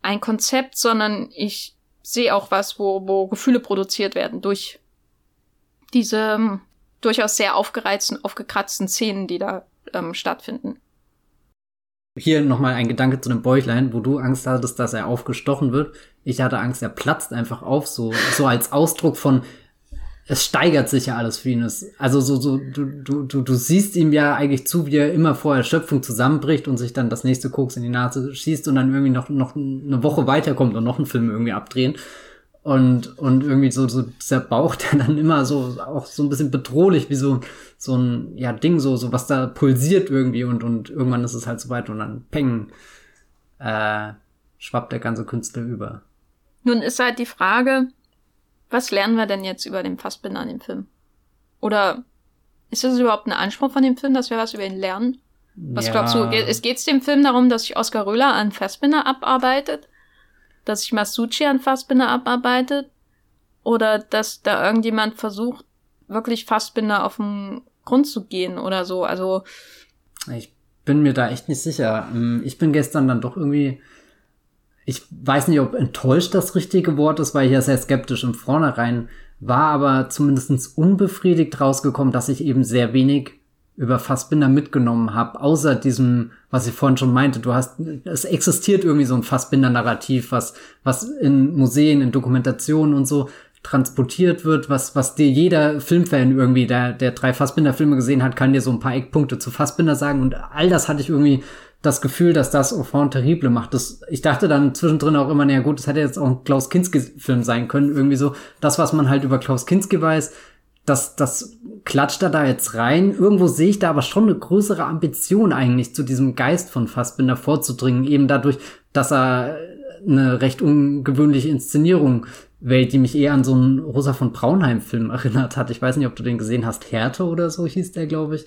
ein Konzept, sondern ich sehe auch was, wo, wo Gefühle produziert werden durch diese ähm, durchaus sehr aufgereizten, aufgekratzten Szenen, die da ähm, stattfinden. Hier nochmal ein Gedanke zu dem Bäuchlein, wo du Angst hattest, dass er aufgestochen wird. Ich hatte Angst, er platzt einfach auf, so, so als Ausdruck von, es steigert sich ja alles für ihn. also so, so, du, du, du, du siehst ihm ja eigentlich zu, wie er immer vor Erschöpfung zusammenbricht und sich dann das nächste Koks in die Nase schießt und dann irgendwie noch, noch eine Woche weiterkommt und noch einen Film irgendwie abdrehen und, und irgendwie so, so dieser Bauch, der dann immer so, auch so ein bisschen bedrohlich, wie so, so ein, ja, Ding, so, so was da pulsiert irgendwie und, und irgendwann ist es halt so weit und dann peng, äh, schwappt der ganze Künstler über. Nun ist halt die Frage, was lernen wir denn jetzt über den Fassbinder in dem Film? Oder ist das überhaupt ein Anspruch von dem Film, dass wir was über ihn lernen? Was ja. glaubst du? Es geht dem Film darum, dass sich Oskar Röhler an Fassbinder abarbeitet? Dass sich Masucci an Fassbinder abarbeitet oder dass da irgendjemand versucht, wirklich Fassbinder auf den Grund zu gehen oder so. Also ich bin mir da echt nicht sicher. Ähm, ich bin gestern dann doch irgendwie, ich weiß nicht, ob enttäuscht das richtige Wort ist, weil ich ja sehr skeptisch im Vornherein war, aber zumindestens unbefriedigt rausgekommen, dass ich eben sehr wenig über Fassbinder mitgenommen habe, außer diesem, was ich vorhin schon meinte, du hast, es existiert irgendwie so ein Fassbinder-Narrativ, was, was in Museen, in Dokumentationen und so transportiert wird, was, was dir jeder Filmfan irgendwie, der, der drei Fassbinder-Filme gesehen hat, kann dir so ein paar Eckpunkte zu Fassbinder sagen und all das hatte ich irgendwie das Gefühl, dass das Enfant terrible macht. Das, ich dachte dann zwischendrin auch immer, naja gut, das hätte jetzt auch ein Klaus Kinski-Film sein können, irgendwie so, das, was man halt über Klaus Kinski weiß, das, das klatscht er da jetzt rein. Irgendwo sehe ich da aber schon eine größere Ambition eigentlich zu diesem Geist von Fassbinder vorzudringen, eben dadurch, dass er eine recht ungewöhnliche Inszenierung wählt, die mich eher an so einen Rosa von Braunheim-Film erinnert hat. Ich weiß nicht, ob du den gesehen hast. Härte oder so hieß der, glaube ich.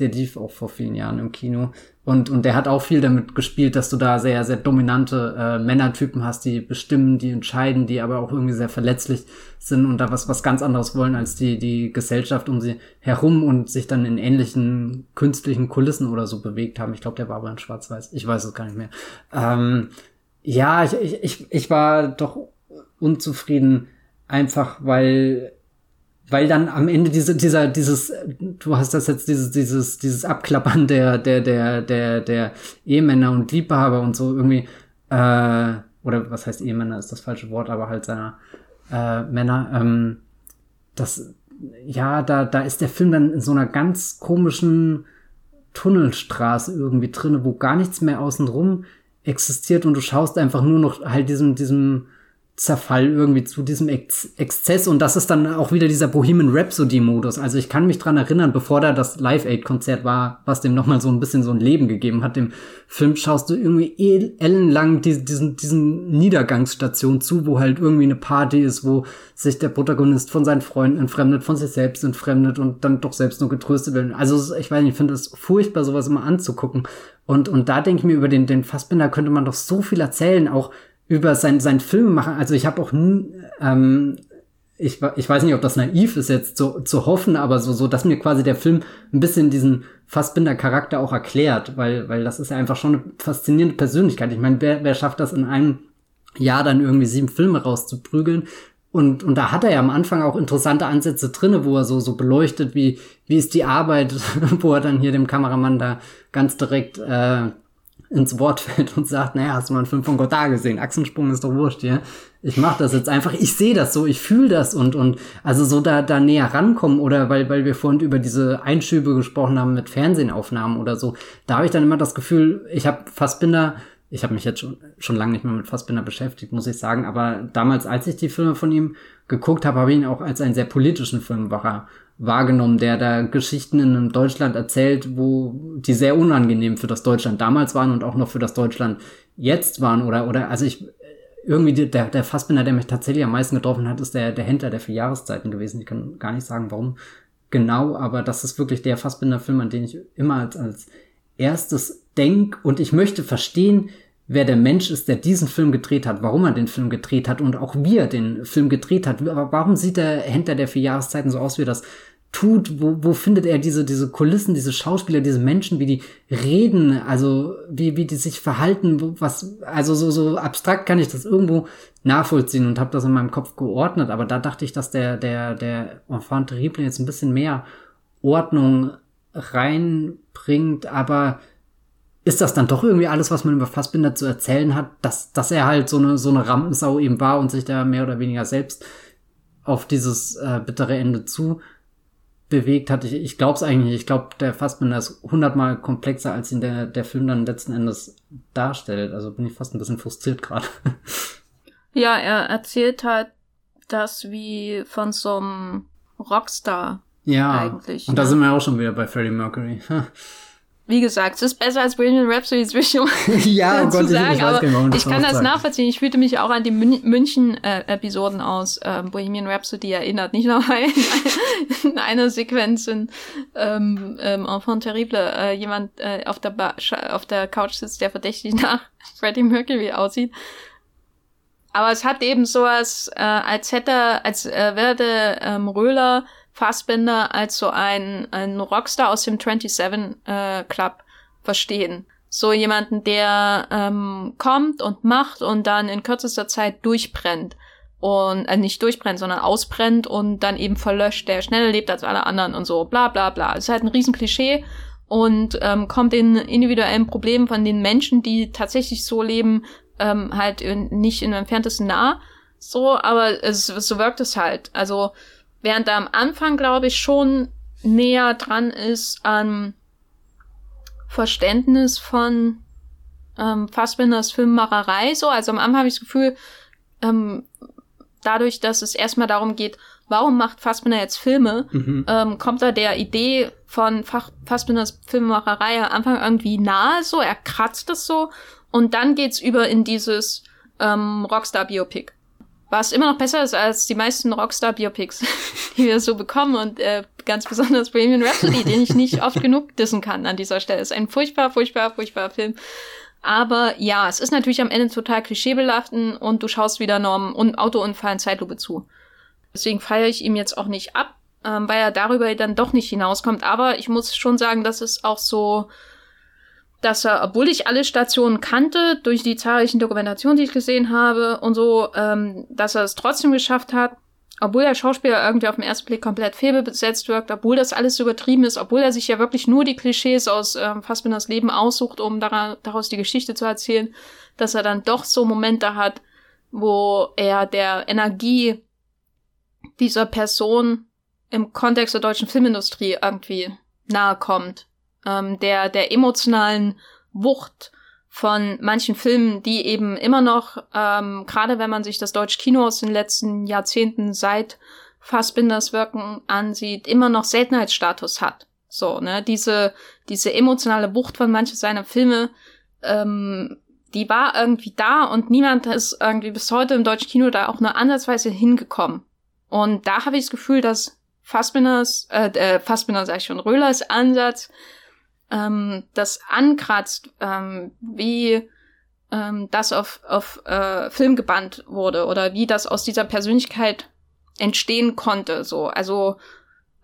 Der lief auch vor vielen Jahren im Kino. Und, und der hat auch viel damit gespielt, dass du da sehr, sehr dominante äh, Männertypen hast, die bestimmen, die entscheiden, die aber auch irgendwie sehr verletzlich sind und da was, was ganz anderes wollen als die, die Gesellschaft um sie herum und sich dann in ähnlichen künstlichen Kulissen oder so bewegt haben. Ich glaube, der war aber in Schwarz-Weiß. Ich weiß es gar nicht mehr. Ähm, ja, ich, ich, ich, ich war doch unzufrieden, einfach weil weil dann am Ende diese, dieser, dieses, du hast das jetzt, dieses, dieses, dieses Abklappern der, der, der, der, der Ehemänner und Liebhaber und so irgendwie, äh, oder was heißt Ehemänner ist das falsche Wort, aber halt seiner äh, Männer, ähm, das, ja, da, da ist der Film dann in so einer ganz komischen Tunnelstraße irgendwie drin, wo gar nichts mehr außenrum existiert und du schaust einfach nur noch halt diesem, diesem, Zerfall irgendwie zu diesem Ex Exzess und das ist dann auch wieder dieser Bohemian Rhapsody-Modus. Also ich kann mich dran erinnern, bevor da das Live-Aid-Konzert war, was dem nochmal so ein bisschen so ein Leben gegeben hat, dem Film schaust du irgendwie ellenlang die, diesen, diesen Niedergangsstation zu, wo halt irgendwie eine Party ist, wo sich der Protagonist von seinen Freunden entfremdet, von sich selbst entfremdet und dann doch selbst nur getröstet wird. Also ich weiß nicht, ich finde es furchtbar, sowas immer anzugucken. Und, und da denke ich mir, über den, den Fassbinder könnte man doch so viel erzählen, auch über sein, sein Filmemachen. Also ich habe auch ähm, ich, ich weiß nicht, ob das naiv ist jetzt zu, zu hoffen, aber so, so, dass mir quasi der Film ein bisschen diesen Fassbinder-Charakter auch erklärt, weil, weil das ist ja einfach schon eine faszinierende Persönlichkeit. Ich meine, wer, wer schafft das in einem Jahr dann irgendwie sieben Filme rauszuprügeln? Und, und da hat er ja am Anfang auch interessante Ansätze drinne, wo er so, so beleuchtet, wie, wie ist die Arbeit, wo er dann hier dem Kameramann da ganz direkt äh, ins Wort fällt und sagt, naja, hast du mal einen Film von Godard gesehen? Achsensprung ist doch wurscht, ja. Ich mach das jetzt einfach, ich sehe das so, ich fühle das und, und also so da, da näher rankommen oder weil, weil wir vorhin über diese Einschübe gesprochen haben mit Fernsehaufnahmen oder so, da habe ich dann immer das Gefühl, ich habe Fassbinder, ich habe mich jetzt schon, schon lange nicht mehr mit Fassbinder beschäftigt, muss ich sagen, aber damals, als ich die Filme von ihm geguckt habe, habe ich ihn auch als einen sehr politischen Filmemacher wahrgenommen, der da Geschichten in einem Deutschland erzählt, wo die sehr unangenehm für das Deutschland damals waren und auch noch für das Deutschland jetzt waren oder oder also ich irgendwie der der Fassbinder, der mich tatsächlich am meisten getroffen hat, ist der der Händler der vier Jahreszeiten gewesen. Ich kann gar nicht sagen, warum genau, aber das ist wirklich der Fassbinder Film, an den ich immer als als erstes denk und ich möchte verstehen, wer der Mensch ist, der diesen Film gedreht hat, warum er den Film gedreht hat und auch wie er den Film gedreht hat. Warum sieht der Händler der vier Jahreszeiten so aus, wie das tut, wo, wo findet er diese, diese Kulissen, diese Schauspieler, diese Menschen, wie die reden, also wie, wie die sich verhalten, was, also so, so abstrakt kann ich das irgendwo nachvollziehen und habe das in meinem Kopf geordnet, aber da dachte ich, dass der, der, der Enfant terrible jetzt ein bisschen mehr Ordnung reinbringt, aber ist das dann doch irgendwie alles, was man über Fassbinder zu erzählen hat, dass, dass er halt so eine, so eine Rampensau eben war und sich da mehr oder weniger selbst auf dieses äh, bittere Ende zu bewegt hat. Ich, ich glaube es eigentlich. Ich glaube, der Fassbinder ist hundertmal komplexer, als ihn der, der Film dann letzten Endes darstellt. Also bin ich fast ein bisschen frustriert gerade. Ja, er erzählt halt das wie von so einem Rockstar. Ja, eigentlich. Und da ne? sind wir auch schon wieder bei Freddie Mercury. wie gesagt, es ist besser als Bohemian Rhapsody zwischen ja, oh Gott, sagen, ich, aber genau, ich kann das sagen. nachvollziehen. Ich fühlte mich auch an die München-Episoden äh, aus äh, Bohemian Rhapsody erinnert. Nicht nur weil in einer Sequenz in ähm, ähm, Enfant Terrible äh, jemand äh, auf, der auf der Couch sitzt, der verdächtig nach Freddie Mercury aussieht. Aber es hat eben sowas, äh, als hätte, als äh, werde ähm, Röhler Fassbender als so ein, ein Rockstar aus dem 27 äh, Club verstehen. So jemanden, der ähm, kommt und macht und dann in kürzester Zeit durchbrennt. Und äh, nicht durchbrennt, sondern ausbrennt und dann eben verlöscht, der schneller lebt als alle anderen und so, bla bla bla. Es ist halt ein riesen Klischee und ähm, kommt in individuellen Problemen von den Menschen, die tatsächlich so leben, ähm, halt in, nicht in entferntesten nah. So, aber es, so wirkt es halt. Also Während er am Anfang, glaube ich, schon näher dran ist an Verständnis von ähm, Fassbinders Filmmacherei. So, also am Anfang habe ich das Gefühl, ähm, dadurch, dass es erstmal darum geht, warum macht Fassbinder jetzt Filme, mhm. ähm, kommt er der Idee von Fach Fassbinders Filmemacherei am Anfang irgendwie nahe, so, er kratzt es so, und dann geht's über in dieses ähm, Rockstar-Biopic was immer noch besser ist als die meisten Rockstar-Biopics, die wir so bekommen und äh, ganz besonders Bohemian Rhapsody, den ich nicht oft genug dissen kann an dieser Stelle. Ist ein furchtbar, furchtbar, furchtbarer Film. Aber ja, es ist natürlich am Ende total klischeebelaften und du schaust wieder Norm und Autounfall in Zeitlupe zu. Deswegen feiere ich ihm jetzt auch nicht ab, ähm, weil er darüber dann doch nicht hinauskommt. Aber ich muss schon sagen, dass es auch so dass er, obwohl ich alle Stationen kannte, durch die zahlreichen Dokumentationen, die ich gesehen habe und so, ähm, dass er es trotzdem geschafft hat, obwohl der Schauspieler irgendwie auf den ersten Blick komplett fehlbesetzt wirkt, obwohl das alles übertrieben ist, obwohl er sich ja wirklich nur die Klischees aus ähm, Fassbinders Leben aussucht, um daraus die Geschichte zu erzählen, dass er dann doch so Momente hat, wo er der Energie dieser Person im Kontext der deutschen Filmindustrie irgendwie nahe kommt. Ähm, der, der emotionalen Wucht von manchen Filmen, die eben immer noch, ähm, gerade wenn man sich das deutsche Kino aus den letzten Jahrzehnten seit Fassbinders Wirken ansieht, immer noch Seltenheitsstatus hat. So, ne, diese, diese emotionale Wucht von manchen seiner Filme, ähm, die war irgendwie da und niemand ist irgendwie bis heute im deutschen Kino da auch nur ansatzweise hingekommen. Und da habe ich das Gefühl, dass Fassbinders, äh, äh Fassbinder sag ich schon, Röhlers Ansatz ähm, das ankratzt, ähm, wie ähm, das auf, auf äh, Film gebannt wurde oder wie das aus dieser Persönlichkeit entstehen konnte. So, also,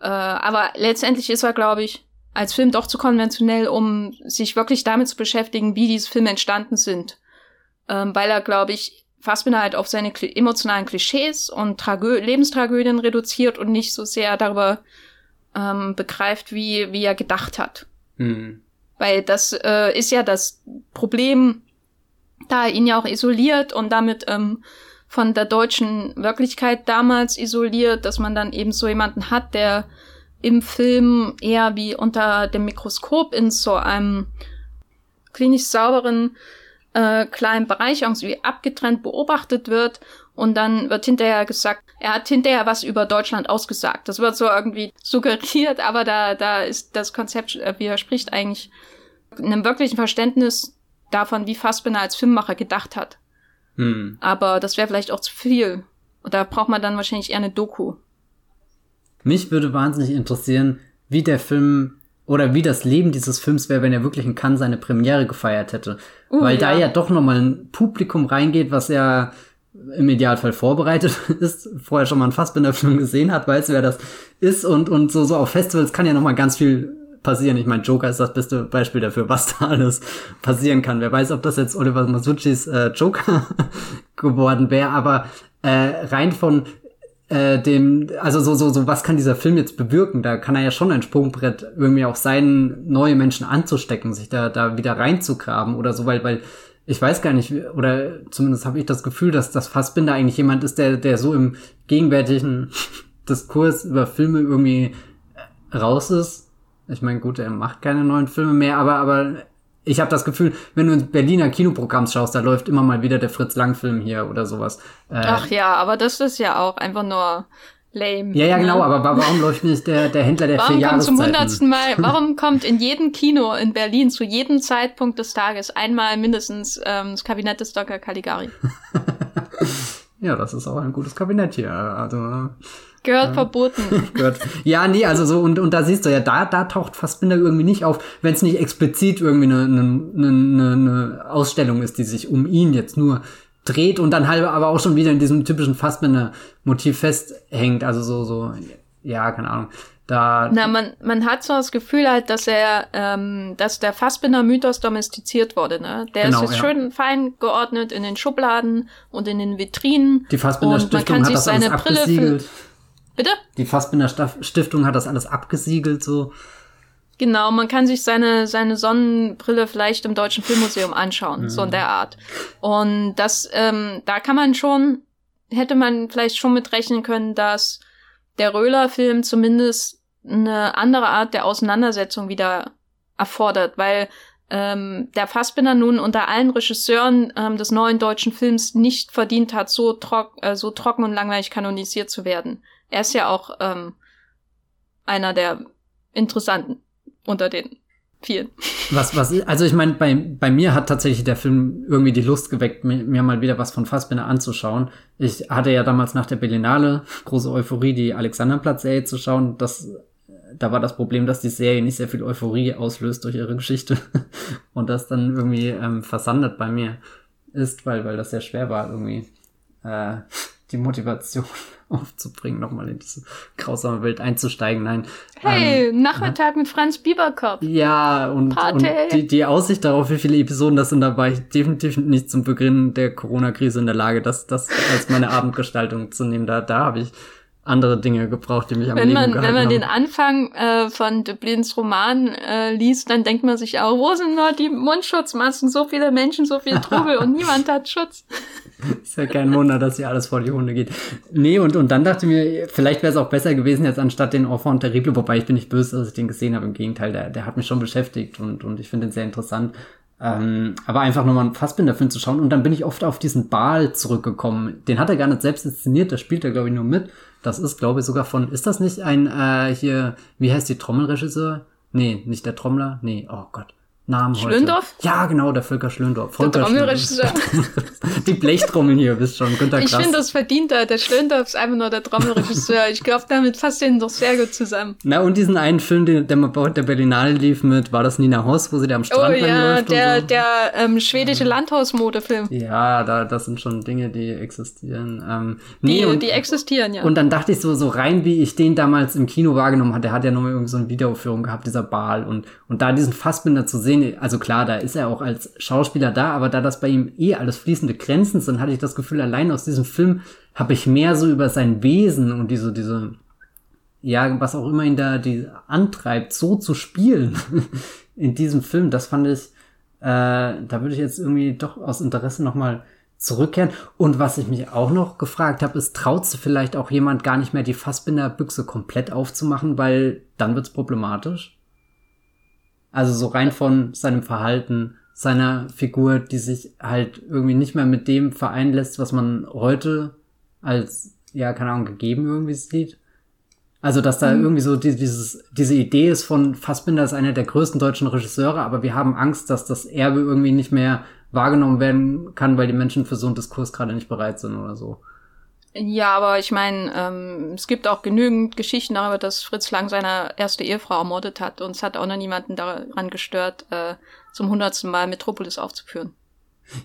äh, aber letztendlich ist er, glaube ich, als Film doch zu konventionell, um sich wirklich damit zu beschäftigen, wie diese Filme entstanden sind. Ähm, weil er, glaube ich, Fassbinder halt auf seine emotionalen Klischees und Tragö Lebenstragödien reduziert und nicht so sehr darüber ähm, begreift, wie, wie er gedacht hat. Mhm. Weil das äh, ist ja das Problem, da ihn ja auch isoliert und damit ähm, von der deutschen Wirklichkeit damals isoliert, dass man dann eben so jemanden hat, der im Film eher wie unter dem Mikroskop in so einem klinisch sauberen äh, kleinen Bereich irgendwie abgetrennt beobachtet wird und dann wird hinterher gesagt, er hat hinterher was über Deutschland ausgesagt. Das wird so irgendwie suggeriert, aber da, da ist das Konzept äh, widerspricht eigentlich einem wirklichen Verständnis davon, wie Fassbinder als Filmemacher gedacht hat. Hm. Aber das wäre vielleicht auch zu viel. Und da braucht man dann wahrscheinlich eher eine Doku. Mich würde wahnsinnig interessieren, wie der Film oder wie das Leben dieses Films wäre, wenn er wirklich in Cannes seine Premiere gefeiert hätte. Uh, Weil ja. da ja doch nochmal ein Publikum reingeht, was ja im Idealfall vorbereitet ist, vorher schon mal einen Fassbinder-Film gesehen hat, weiß, wer das ist und, und so, so auf Festivals kann ja noch mal ganz viel passieren. Ich meine, Joker ist das beste Beispiel dafür, was da alles passieren kann. Wer weiß, ob das jetzt Oliver Masuccis äh, Joker geworden wäre, aber äh, rein von äh, dem, also so, so, so, was kann dieser Film jetzt bewirken? Da kann er ja schon ein Sprungbrett irgendwie auch sein, neue Menschen anzustecken, sich da, da wieder reinzugraben oder so, weil, weil ich weiß gar nicht, oder zumindest habe ich das Gefühl, dass das Fassbinder eigentlich jemand ist, der, der so im gegenwärtigen Diskurs über Filme irgendwie raus ist. Ich meine, gut, er macht keine neuen Filme mehr, aber, aber ich habe das Gefühl, wenn du ins Berliner Kinoprogramm schaust, da läuft immer mal wieder der Fritz Lang-Film hier oder sowas. Äh, Ach ja, aber das ist ja auch einfach nur lame. Ja, ja, genau, ne? aber warum läuft nicht der, der Händler der warum vier Jahreszeiten? Zum hundertsten Mal, warum kommt in jedem Kino in Berlin zu jedem Zeitpunkt des Tages einmal mindestens ähm, das Kabinett des Dr. Caligari? ja, das ist auch ein gutes Kabinett hier. Also Gehört ja. verboten. Gehört. Ja, nee, also so, und, und da siehst du ja, da, da taucht Fassbinder irgendwie nicht auf, wenn es nicht explizit irgendwie eine, eine, eine, eine Ausstellung ist, die sich um ihn jetzt nur dreht und dann halt aber auch schon wieder in diesem typischen Fassbinder-Motiv festhängt. Also so, so, ja, keine Ahnung. Da Na, man, man hat so das Gefühl halt, dass er, ähm, dass der Fassbinder-Mythos domestiziert wurde, ne? Der genau, ist jetzt ja. schön fein geordnet in den Schubladen und in den Vitrinen. Die Fassbinder-Stiftung hat das alles abgesiegelt. Bitte? Die Fassbinder-Stiftung hat das alles abgesiegelt, so. Genau, man kann sich seine, seine Sonnenbrille vielleicht im Deutschen Filmmuseum anschauen, mhm. so in der Art. Und das, ähm, da kann man schon, hätte man vielleicht schon mitrechnen können, dass der Röhler-Film zumindest eine andere Art der Auseinandersetzung wieder erfordert, weil ähm, der Fassbinder nun unter allen Regisseuren ähm, des neuen deutschen Films nicht verdient hat, so, trock, äh, so trocken und langweilig kanonisiert zu werden. Er ist ja auch ähm, einer der interessanten unter den vielen. Was, was, also ich meine, bei, bei mir hat tatsächlich der Film irgendwie die Lust geweckt, mir, mir mal wieder was von Fassbinder anzuschauen. Ich hatte ja damals nach der Berlinale große Euphorie, die Alexanderplatz-Serie zu schauen. Das, da war das Problem, dass die Serie nicht sehr viel Euphorie auslöst durch ihre Geschichte und das dann irgendwie ähm, versandet bei mir ist, weil, weil das sehr schwer war, irgendwie äh, die Motivation aufzubringen, nochmal in diese grausame Welt einzusteigen. Nein. Hey, ähm, Nachmittag mit Franz Bieberkopf. Ja, und, und die, die Aussicht darauf, wie viele Episoden das sind, da war ich definitiv nicht zum Beginn der Corona-Krise in der Lage, das, das als meine Abendgestaltung zu nehmen. Da, da habe ich andere Dinge gebraucht, die mich am wenn Leben man, gehalten Wenn man haben. den Anfang äh, von Dublins Roman äh, liest, dann denkt man sich auch, wo sind nur die Mundschutzmasken? So viele Menschen, so viel Trubel und niemand hat Schutz. Ist ja kein Wunder, dass hier alles vor die Hunde geht. Nee, und, und dann dachte ich mir, vielleicht wäre es auch besser gewesen, jetzt anstatt den Enfant terrible, wobei ich bin nicht böse, dass ich den gesehen habe. Im Gegenteil, der, der hat mich schon beschäftigt und, und ich finde ihn sehr interessant. Ähm, aber einfach nochmal einen Fassbinder-Film zu schauen. Und dann bin ich oft auf diesen Baal zurückgekommen. Den hat er gar nicht selbst inszeniert, da spielt er, glaube ich, nur mit. Das ist, glaube ich, sogar von, ist das nicht ein, äh, hier, wie heißt die Trommelregisseur? Nee, nicht der Trommler? Nee, oh Gott. Namen Schlöndorff? heute. Ja, genau, der Völker Schlöndorff. Der Trommelregisseur. Die Blechtrommeln hier, bist schon, Günter Ich finde, das verdient er. Der Schlöndorff ist einfach nur der Trommelregisseur. Ich glaube, damit fasst den doch sehr gut zusammen. Na, und diesen einen Film, den, der bei der Berlinale lief mit, war das Nina Hoss, wo sie da am Strand Oh ja, der, so? der ähm, schwedische Landhausmodefilm. Ja, da, das sind schon Dinge, die existieren. Ähm, Die, nee, und, die existieren, ja. und dann dachte ich so, so rein, wie ich den damals im Kino wahrgenommen hatte, der hat ja nochmal irgendwie so eine Videoaufführung gehabt, dieser Baal. Und, und da diesen Fassbinder zu sehen, also klar, da ist er auch als Schauspieler da, aber da das bei ihm eh alles fließende Grenzen sind, hatte ich das Gefühl, allein aus diesem Film habe ich mehr so über sein Wesen und diese, diese, ja, was auch immer ihn da die antreibt, so zu spielen in diesem Film, das fand ich, äh, da würde ich jetzt irgendwie doch aus Interesse nochmal zurückkehren. Und was ich mich auch noch gefragt habe, ist, traut vielleicht auch jemand gar nicht mehr die Fassbinderbüchse komplett aufzumachen, weil dann wird's problematisch? Also so rein von seinem Verhalten, seiner Figur, die sich halt irgendwie nicht mehr mit dem vereinen lässt, was man heute als, ja, keine Ahnung, gegeben irgendwie sieht. Also, dass da irgendwie so die, dieses, diese Idee ist von Fassbinder ist einer der größten deutschen Regisseure, aber wir haben Angst, dass das Erbe irgendwie nicht mehr wahrgenommen werden kann, weil die Menschen für so einen Diskurs gerade nicht bereit sind oder so. Ja, aber ich meine, ähm, es gibt auch genügend Geschichten darüber, dass Fritz Lang seine erste Ehefrau ermordet hat und es hat auch noch niemanden daran gestört, äh, zum hundertsten Mal Metropolis aufzuführen.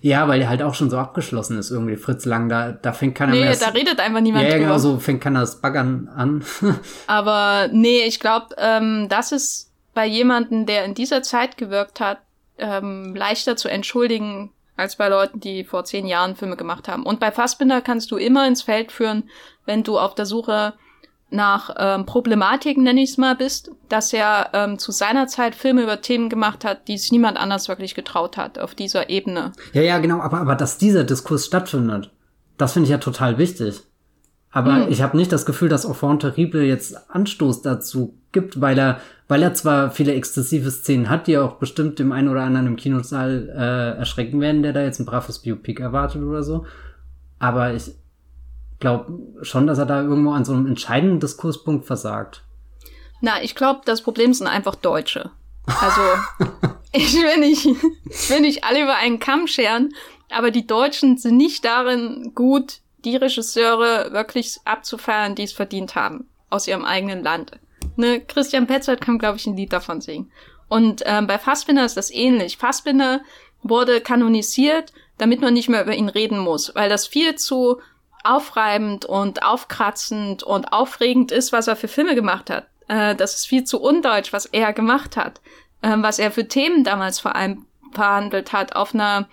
Ja, weil der halt auch schon so abgeschlossen ist irgendwie. Fritz Lang, da, da fängt keiner Nee, mehr. da redet einfach niemand ja, ja, drüber. genau, so fängt keiner das Baggern an. Aber nee, ich glaube, ähm, das ist bei jemanden, der in dieser Zeit gewirkt hat, ähm, leichter zu entschuldigen als bei Leuten, die vor zehn Jahren Filme gemacht haben. Und bei Fassbinder kannst du immer ins Feld führen, wenn du auf der Suche nach ähm, Problematiken, nenne ich es mal, bist, dass er ähm, zu seiner Zeit Filme über Themen gemacht hat, die sich niemand anders wirklich getraut hat auf dieser Ebene. ja, ja, genau, aber, aber dass dieser Diskurs stattfindet, das finde ich ja total wichtig. Aber Hm. ich habe nicht das Gefühl, dass Enfant Terrible jetzt Anstoß dazu gibt, weil er, weil er zwar viele exzessive Szenen hat, die auch bestimmt dem einen oder anderen im Kinosaal äh, erschrecken werden, der da jetzt ein braves Biopic erwartet oder so. Aber ich glaube schon, dass er da irgendwo an so einem entscheidenden Diskurspunkt versagt. Na, ich glaube, das Problem sind einfach Deutsche. Also, ich will nicht, ich will nicht alle über einen Kamm scheren, aber die Deutschen sind nicht darin gut, die Regisseure wirklich abzufeiern, die es verdient haben, aus ihrem eigenen Land. Ne, Christian Petzold kann, glaube ich, ein Lied davon singen. Und ähm, bei Fassbinder ist das ähnlich. Fassbinder wurde kanonisiert, damit man nicht mehr über ihn reden muss, weil das viel zu aufreibend und aufkratzend und aufregend ist, was er für Filme gemacht hat. Äh, das ist viel zu undeutsch, was er gemacht hat, äh, was er für Themen damals vor allem verhandelt hat, auf einer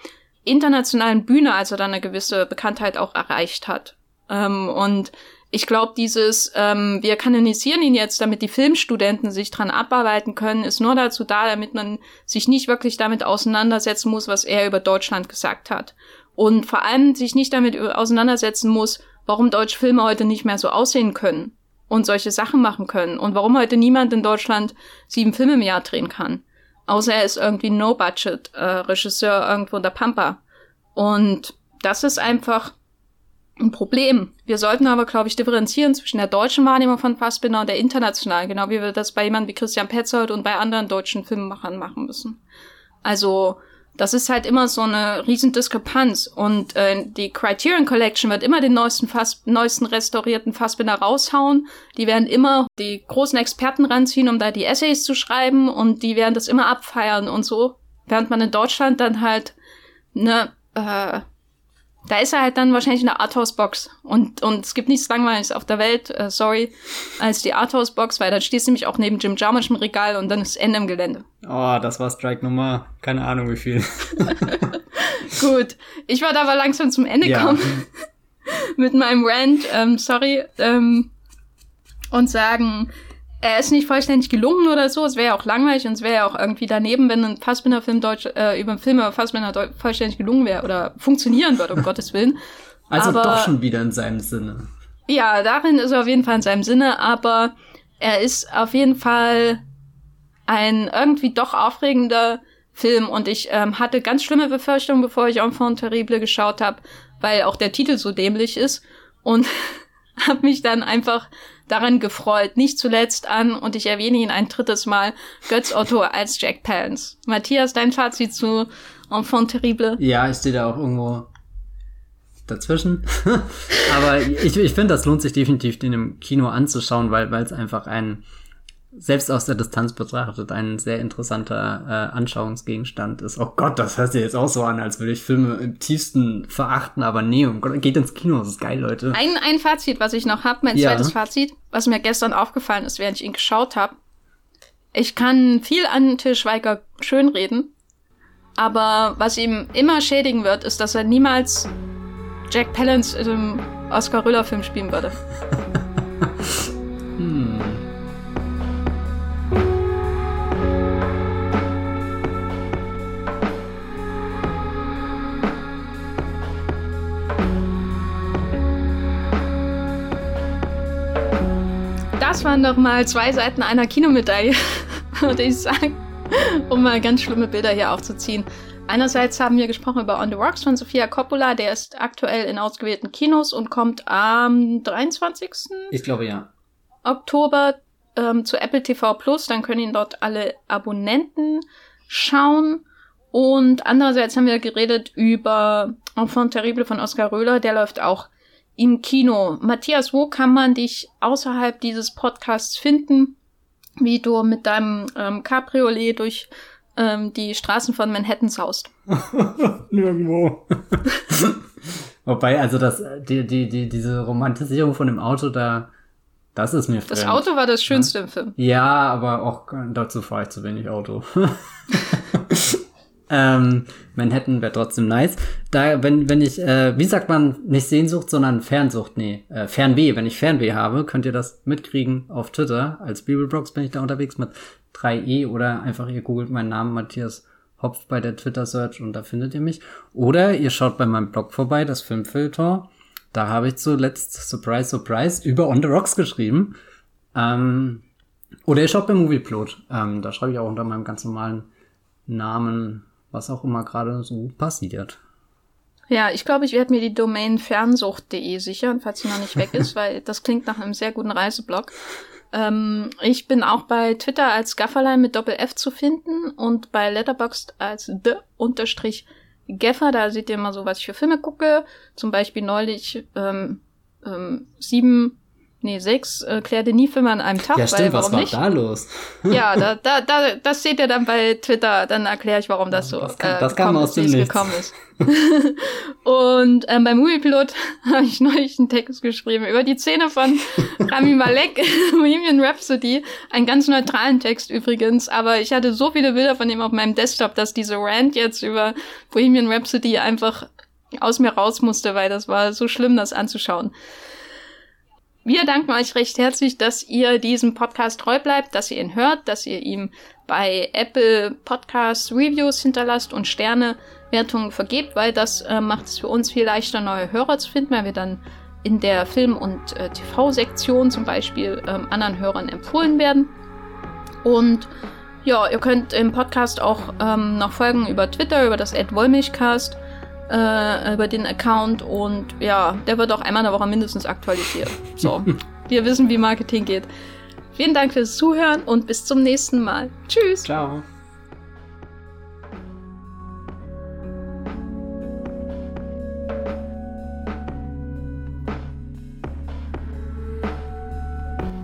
internationalen Bühne, als er dann eine gewisse Bekanntheit auch erreicht hat. Ähm, und ich glaube, dieses, ähm, wir kanonisieren ihn jetzt, damit die Filmstudenten sich dran abarbeiten können, ist nur dazu da, damit man sich nicht wirklich damit auseinandersetzen muss, was er über Deutschland gesagt hat. Und vor allem sich nicht damit auseinandersetzen muss, warum deutsche Filme heute nicht mehr so aussehen können und solche Sachen machen können und warum heute niemand in Deutschland sieben Filme im Jahr drehen kann. Außer er ist irgendwie No-Budget-Regisseur äh, irgendwo in der Pampa. Und das ist einfach ein Problem. Wir sollten aber, glaube ich, differenzieren zwischen der deutschen Wahrnehmung von Fassbinder und der internationalen, genau wie wir das bei jemandem wie Christian Petzold und bei anderen deutschen Filmemachern machen müssen. Also, das ist halt immer so eine riesen Diskrepanz. Und äh, die Criterion Collection wird immer den neuesten, Fass, neuesten restaurierten Fassbinder raushauen. Die werden immer die großen Experten ranziehen, um da die Essays zu schreiben. Und die werden das immer abfeiern und so. Während man in Deutschland dann halt, ne, äh, da ist er halt dann wahrscheinlich in der Arthouse-Box. Und, und es gibt nichts Langweiliges auf der Welt, äh, sorry, als die Arthouse-Box, weil dann stehst du nämlich auch neben Jim Jarmusch im Regal und dann ist Ende im Gelände. Oh, das war Strike Nummer, keine Ahnung wie viel. Gut, ich wollte aber langsam zum Ende Ja. kommen mit meinem Rant. Ähm, sorry, ähm, und sagen, er ist nicht vollständig gelungen oder so. Es wäre ja auch langweilig und es wäre ja auch irgendwie daneben, wenn ein Fassbinder-Film Deutsch, äh, über einen Film über Fassbinder vollständig gelungen wäre oder funktionieren würde, um Gottes Willen. Also aber, doch schon wieder in seinem Sinne. Ja, darin ist er auf jeden Fall in seinem Sinne, aber er ist auf jeden Fall ein irgendwie doch aufregender Film und ich ähm, hatte ganz schlimme Befürchtungen, bevor ich Enfant Terrible geschaut habe, weil auch der Titel so dämlich ist und habe mich dann einfach daran gefreut, nicht zuletzt an, und ich erwähne ihn ein drittes Mal, Götz Otto als Jack Palance. Matthias, dein Fazit zu Enfant Terrible? Ja, ich stehe da auch irgendwo dazwischen. Aber ich, ich finde, das lohnt sich definitiv, den im Kino anzuschauen, weil es einfach ein selbst aus der Distanz betrachtet ein sehr interessanter äh, Anschauungsgegenstand ist. Oh Gott, das hört sich jetzt auch so an, als würde ich Filme im tiefsten verachten, aber nee, um Gott, geht ins Kino, das ist geil, Leute. Ein, ein Fazit, was ich noch habe, mein ja. zweites Fazit, was mir gestern aufgefallen ist, während ich ihn geschaut habe. Ich kann viel an Til Schweiger schönreden, aber was ihm immer schädigen wird, ist, dass er niemals Jack Palance im Oscar-Rüller-Film spielen würde. das waren doch mal zwei Seiten einer Kinomedaille, würde ich sagen, um mal ganz schlimme Bilder hier aufzuziehen. Einerseits haben wir gesprochen über On the Rocks von Sofia Coppola, der ist aktuell in ausgewählten Kinos und kommt am 23. Ich glaube ja. Oktober ähm, zu Apple TV Plus, dann können ihn dort alle Abonnenten schauen. Und andererseits haben wir geredet über Enfant Terrible von Oscar Röhler, der läuft auch im Kino. Matthias, wo kann man dich außerhalb dieses Podcasts finden, wie du mit deinem ähm, Cabriolet durch ähm, die Straßen von Manhattan saust? Nirgendwo. Wobei, also das, die, die, die, diese Romantisierung von dem Auto da, das ist mir fremd. Das Auto war das Schönste ja. im Film. Ja, aber auch dazu fahre ich zu wenig Auto. Ähm, Manhattan wäre trotzdem nice. Da, wenn, wenn ich, äh, wie sagt man, nicht Sehnsucht, sondern Fernsucht, nee, äh, Fernweh. Wenn ich Fernweh habe, könnt ihr das mitkriegen auf Twitter. Als Bibelbrox bin ich da unterwegs mit 3e oder einfach ihr googelt meinen Namen Matthias Hopf bei der Twitter-Search und da findet ihr mich. Oder ihr schaut bei meinem Blog vorbei, das Filmfilter. Da habe ich zuletzt, surprise, surprise, über On the Rocks geschrieben. Ähm, oder ihr schaut bei Movieplot. Ähm, da schreibe ich auch unter meinem ganz normalen Namen was auch immer gerade so passiert. Ja, ich glaube, ich werde mir die Domain fernsucht.de sichern, falls sie noch nicht weg ist, weil das klingt nach einem sehr guten Reiseblog. Ähm, ich bin auch bei Twitter als Gafferlein mit Doppel-F zu finden und bei Letterboxd als the-gaffer. Da seht ihr immer so, was ich für Filme gucke. Zum Beispiel neulich ähm, ähm, sieben Nee, sechs äh, klärte nie Filme an einem Tag. Ja, stimmt, weil, was war nicht? da los? ja, da, da, da, das seht ihr dann bei Twitter, dann erkläre ich, warum das so das kam, äh, das kam aus ist, gekommen ist. und ähm, beim Moviepilot habe ich neulich einen Text geschrieben über die Szene von Rami Malek, Bohemian Rhapsody. Einen ganz neutralen Text übrigens, aber ich hatte so viele Bilder von ihm auf meinem Desktop, dass diese Rant jetzt über Bohemian Rhapsody einfach aus mir raus musste, weil das war so schlimm, das anzuschauen. Wir danken euch recht herzlich, dass ihr diesem Podcast treu bleibt, dass ihr ihn hört, dass ihr ihm bei Apple Podcast Reviews hinterlasst und Sternewertungen vergebt, weil das äh, macht es für uns viel leichter, neue Hörer zu finden, weil wir dann in der Film- und äh, TV-Sektion zum Beispiel ähm, anderen Hörern empfohlen werden. Und ja, ihr könnt im Podcast auch ähm, noch folgen über Twitter, über das Ad Wollmilchcast äh, über den Account und ja, der wird auch einmal in der Woche mindestens aktualisiert. So, wir wissen, wie Marketing geht. Vielen Dank fürs Zuhören und bis zum nächsten Mal. Tschüss. Ciao.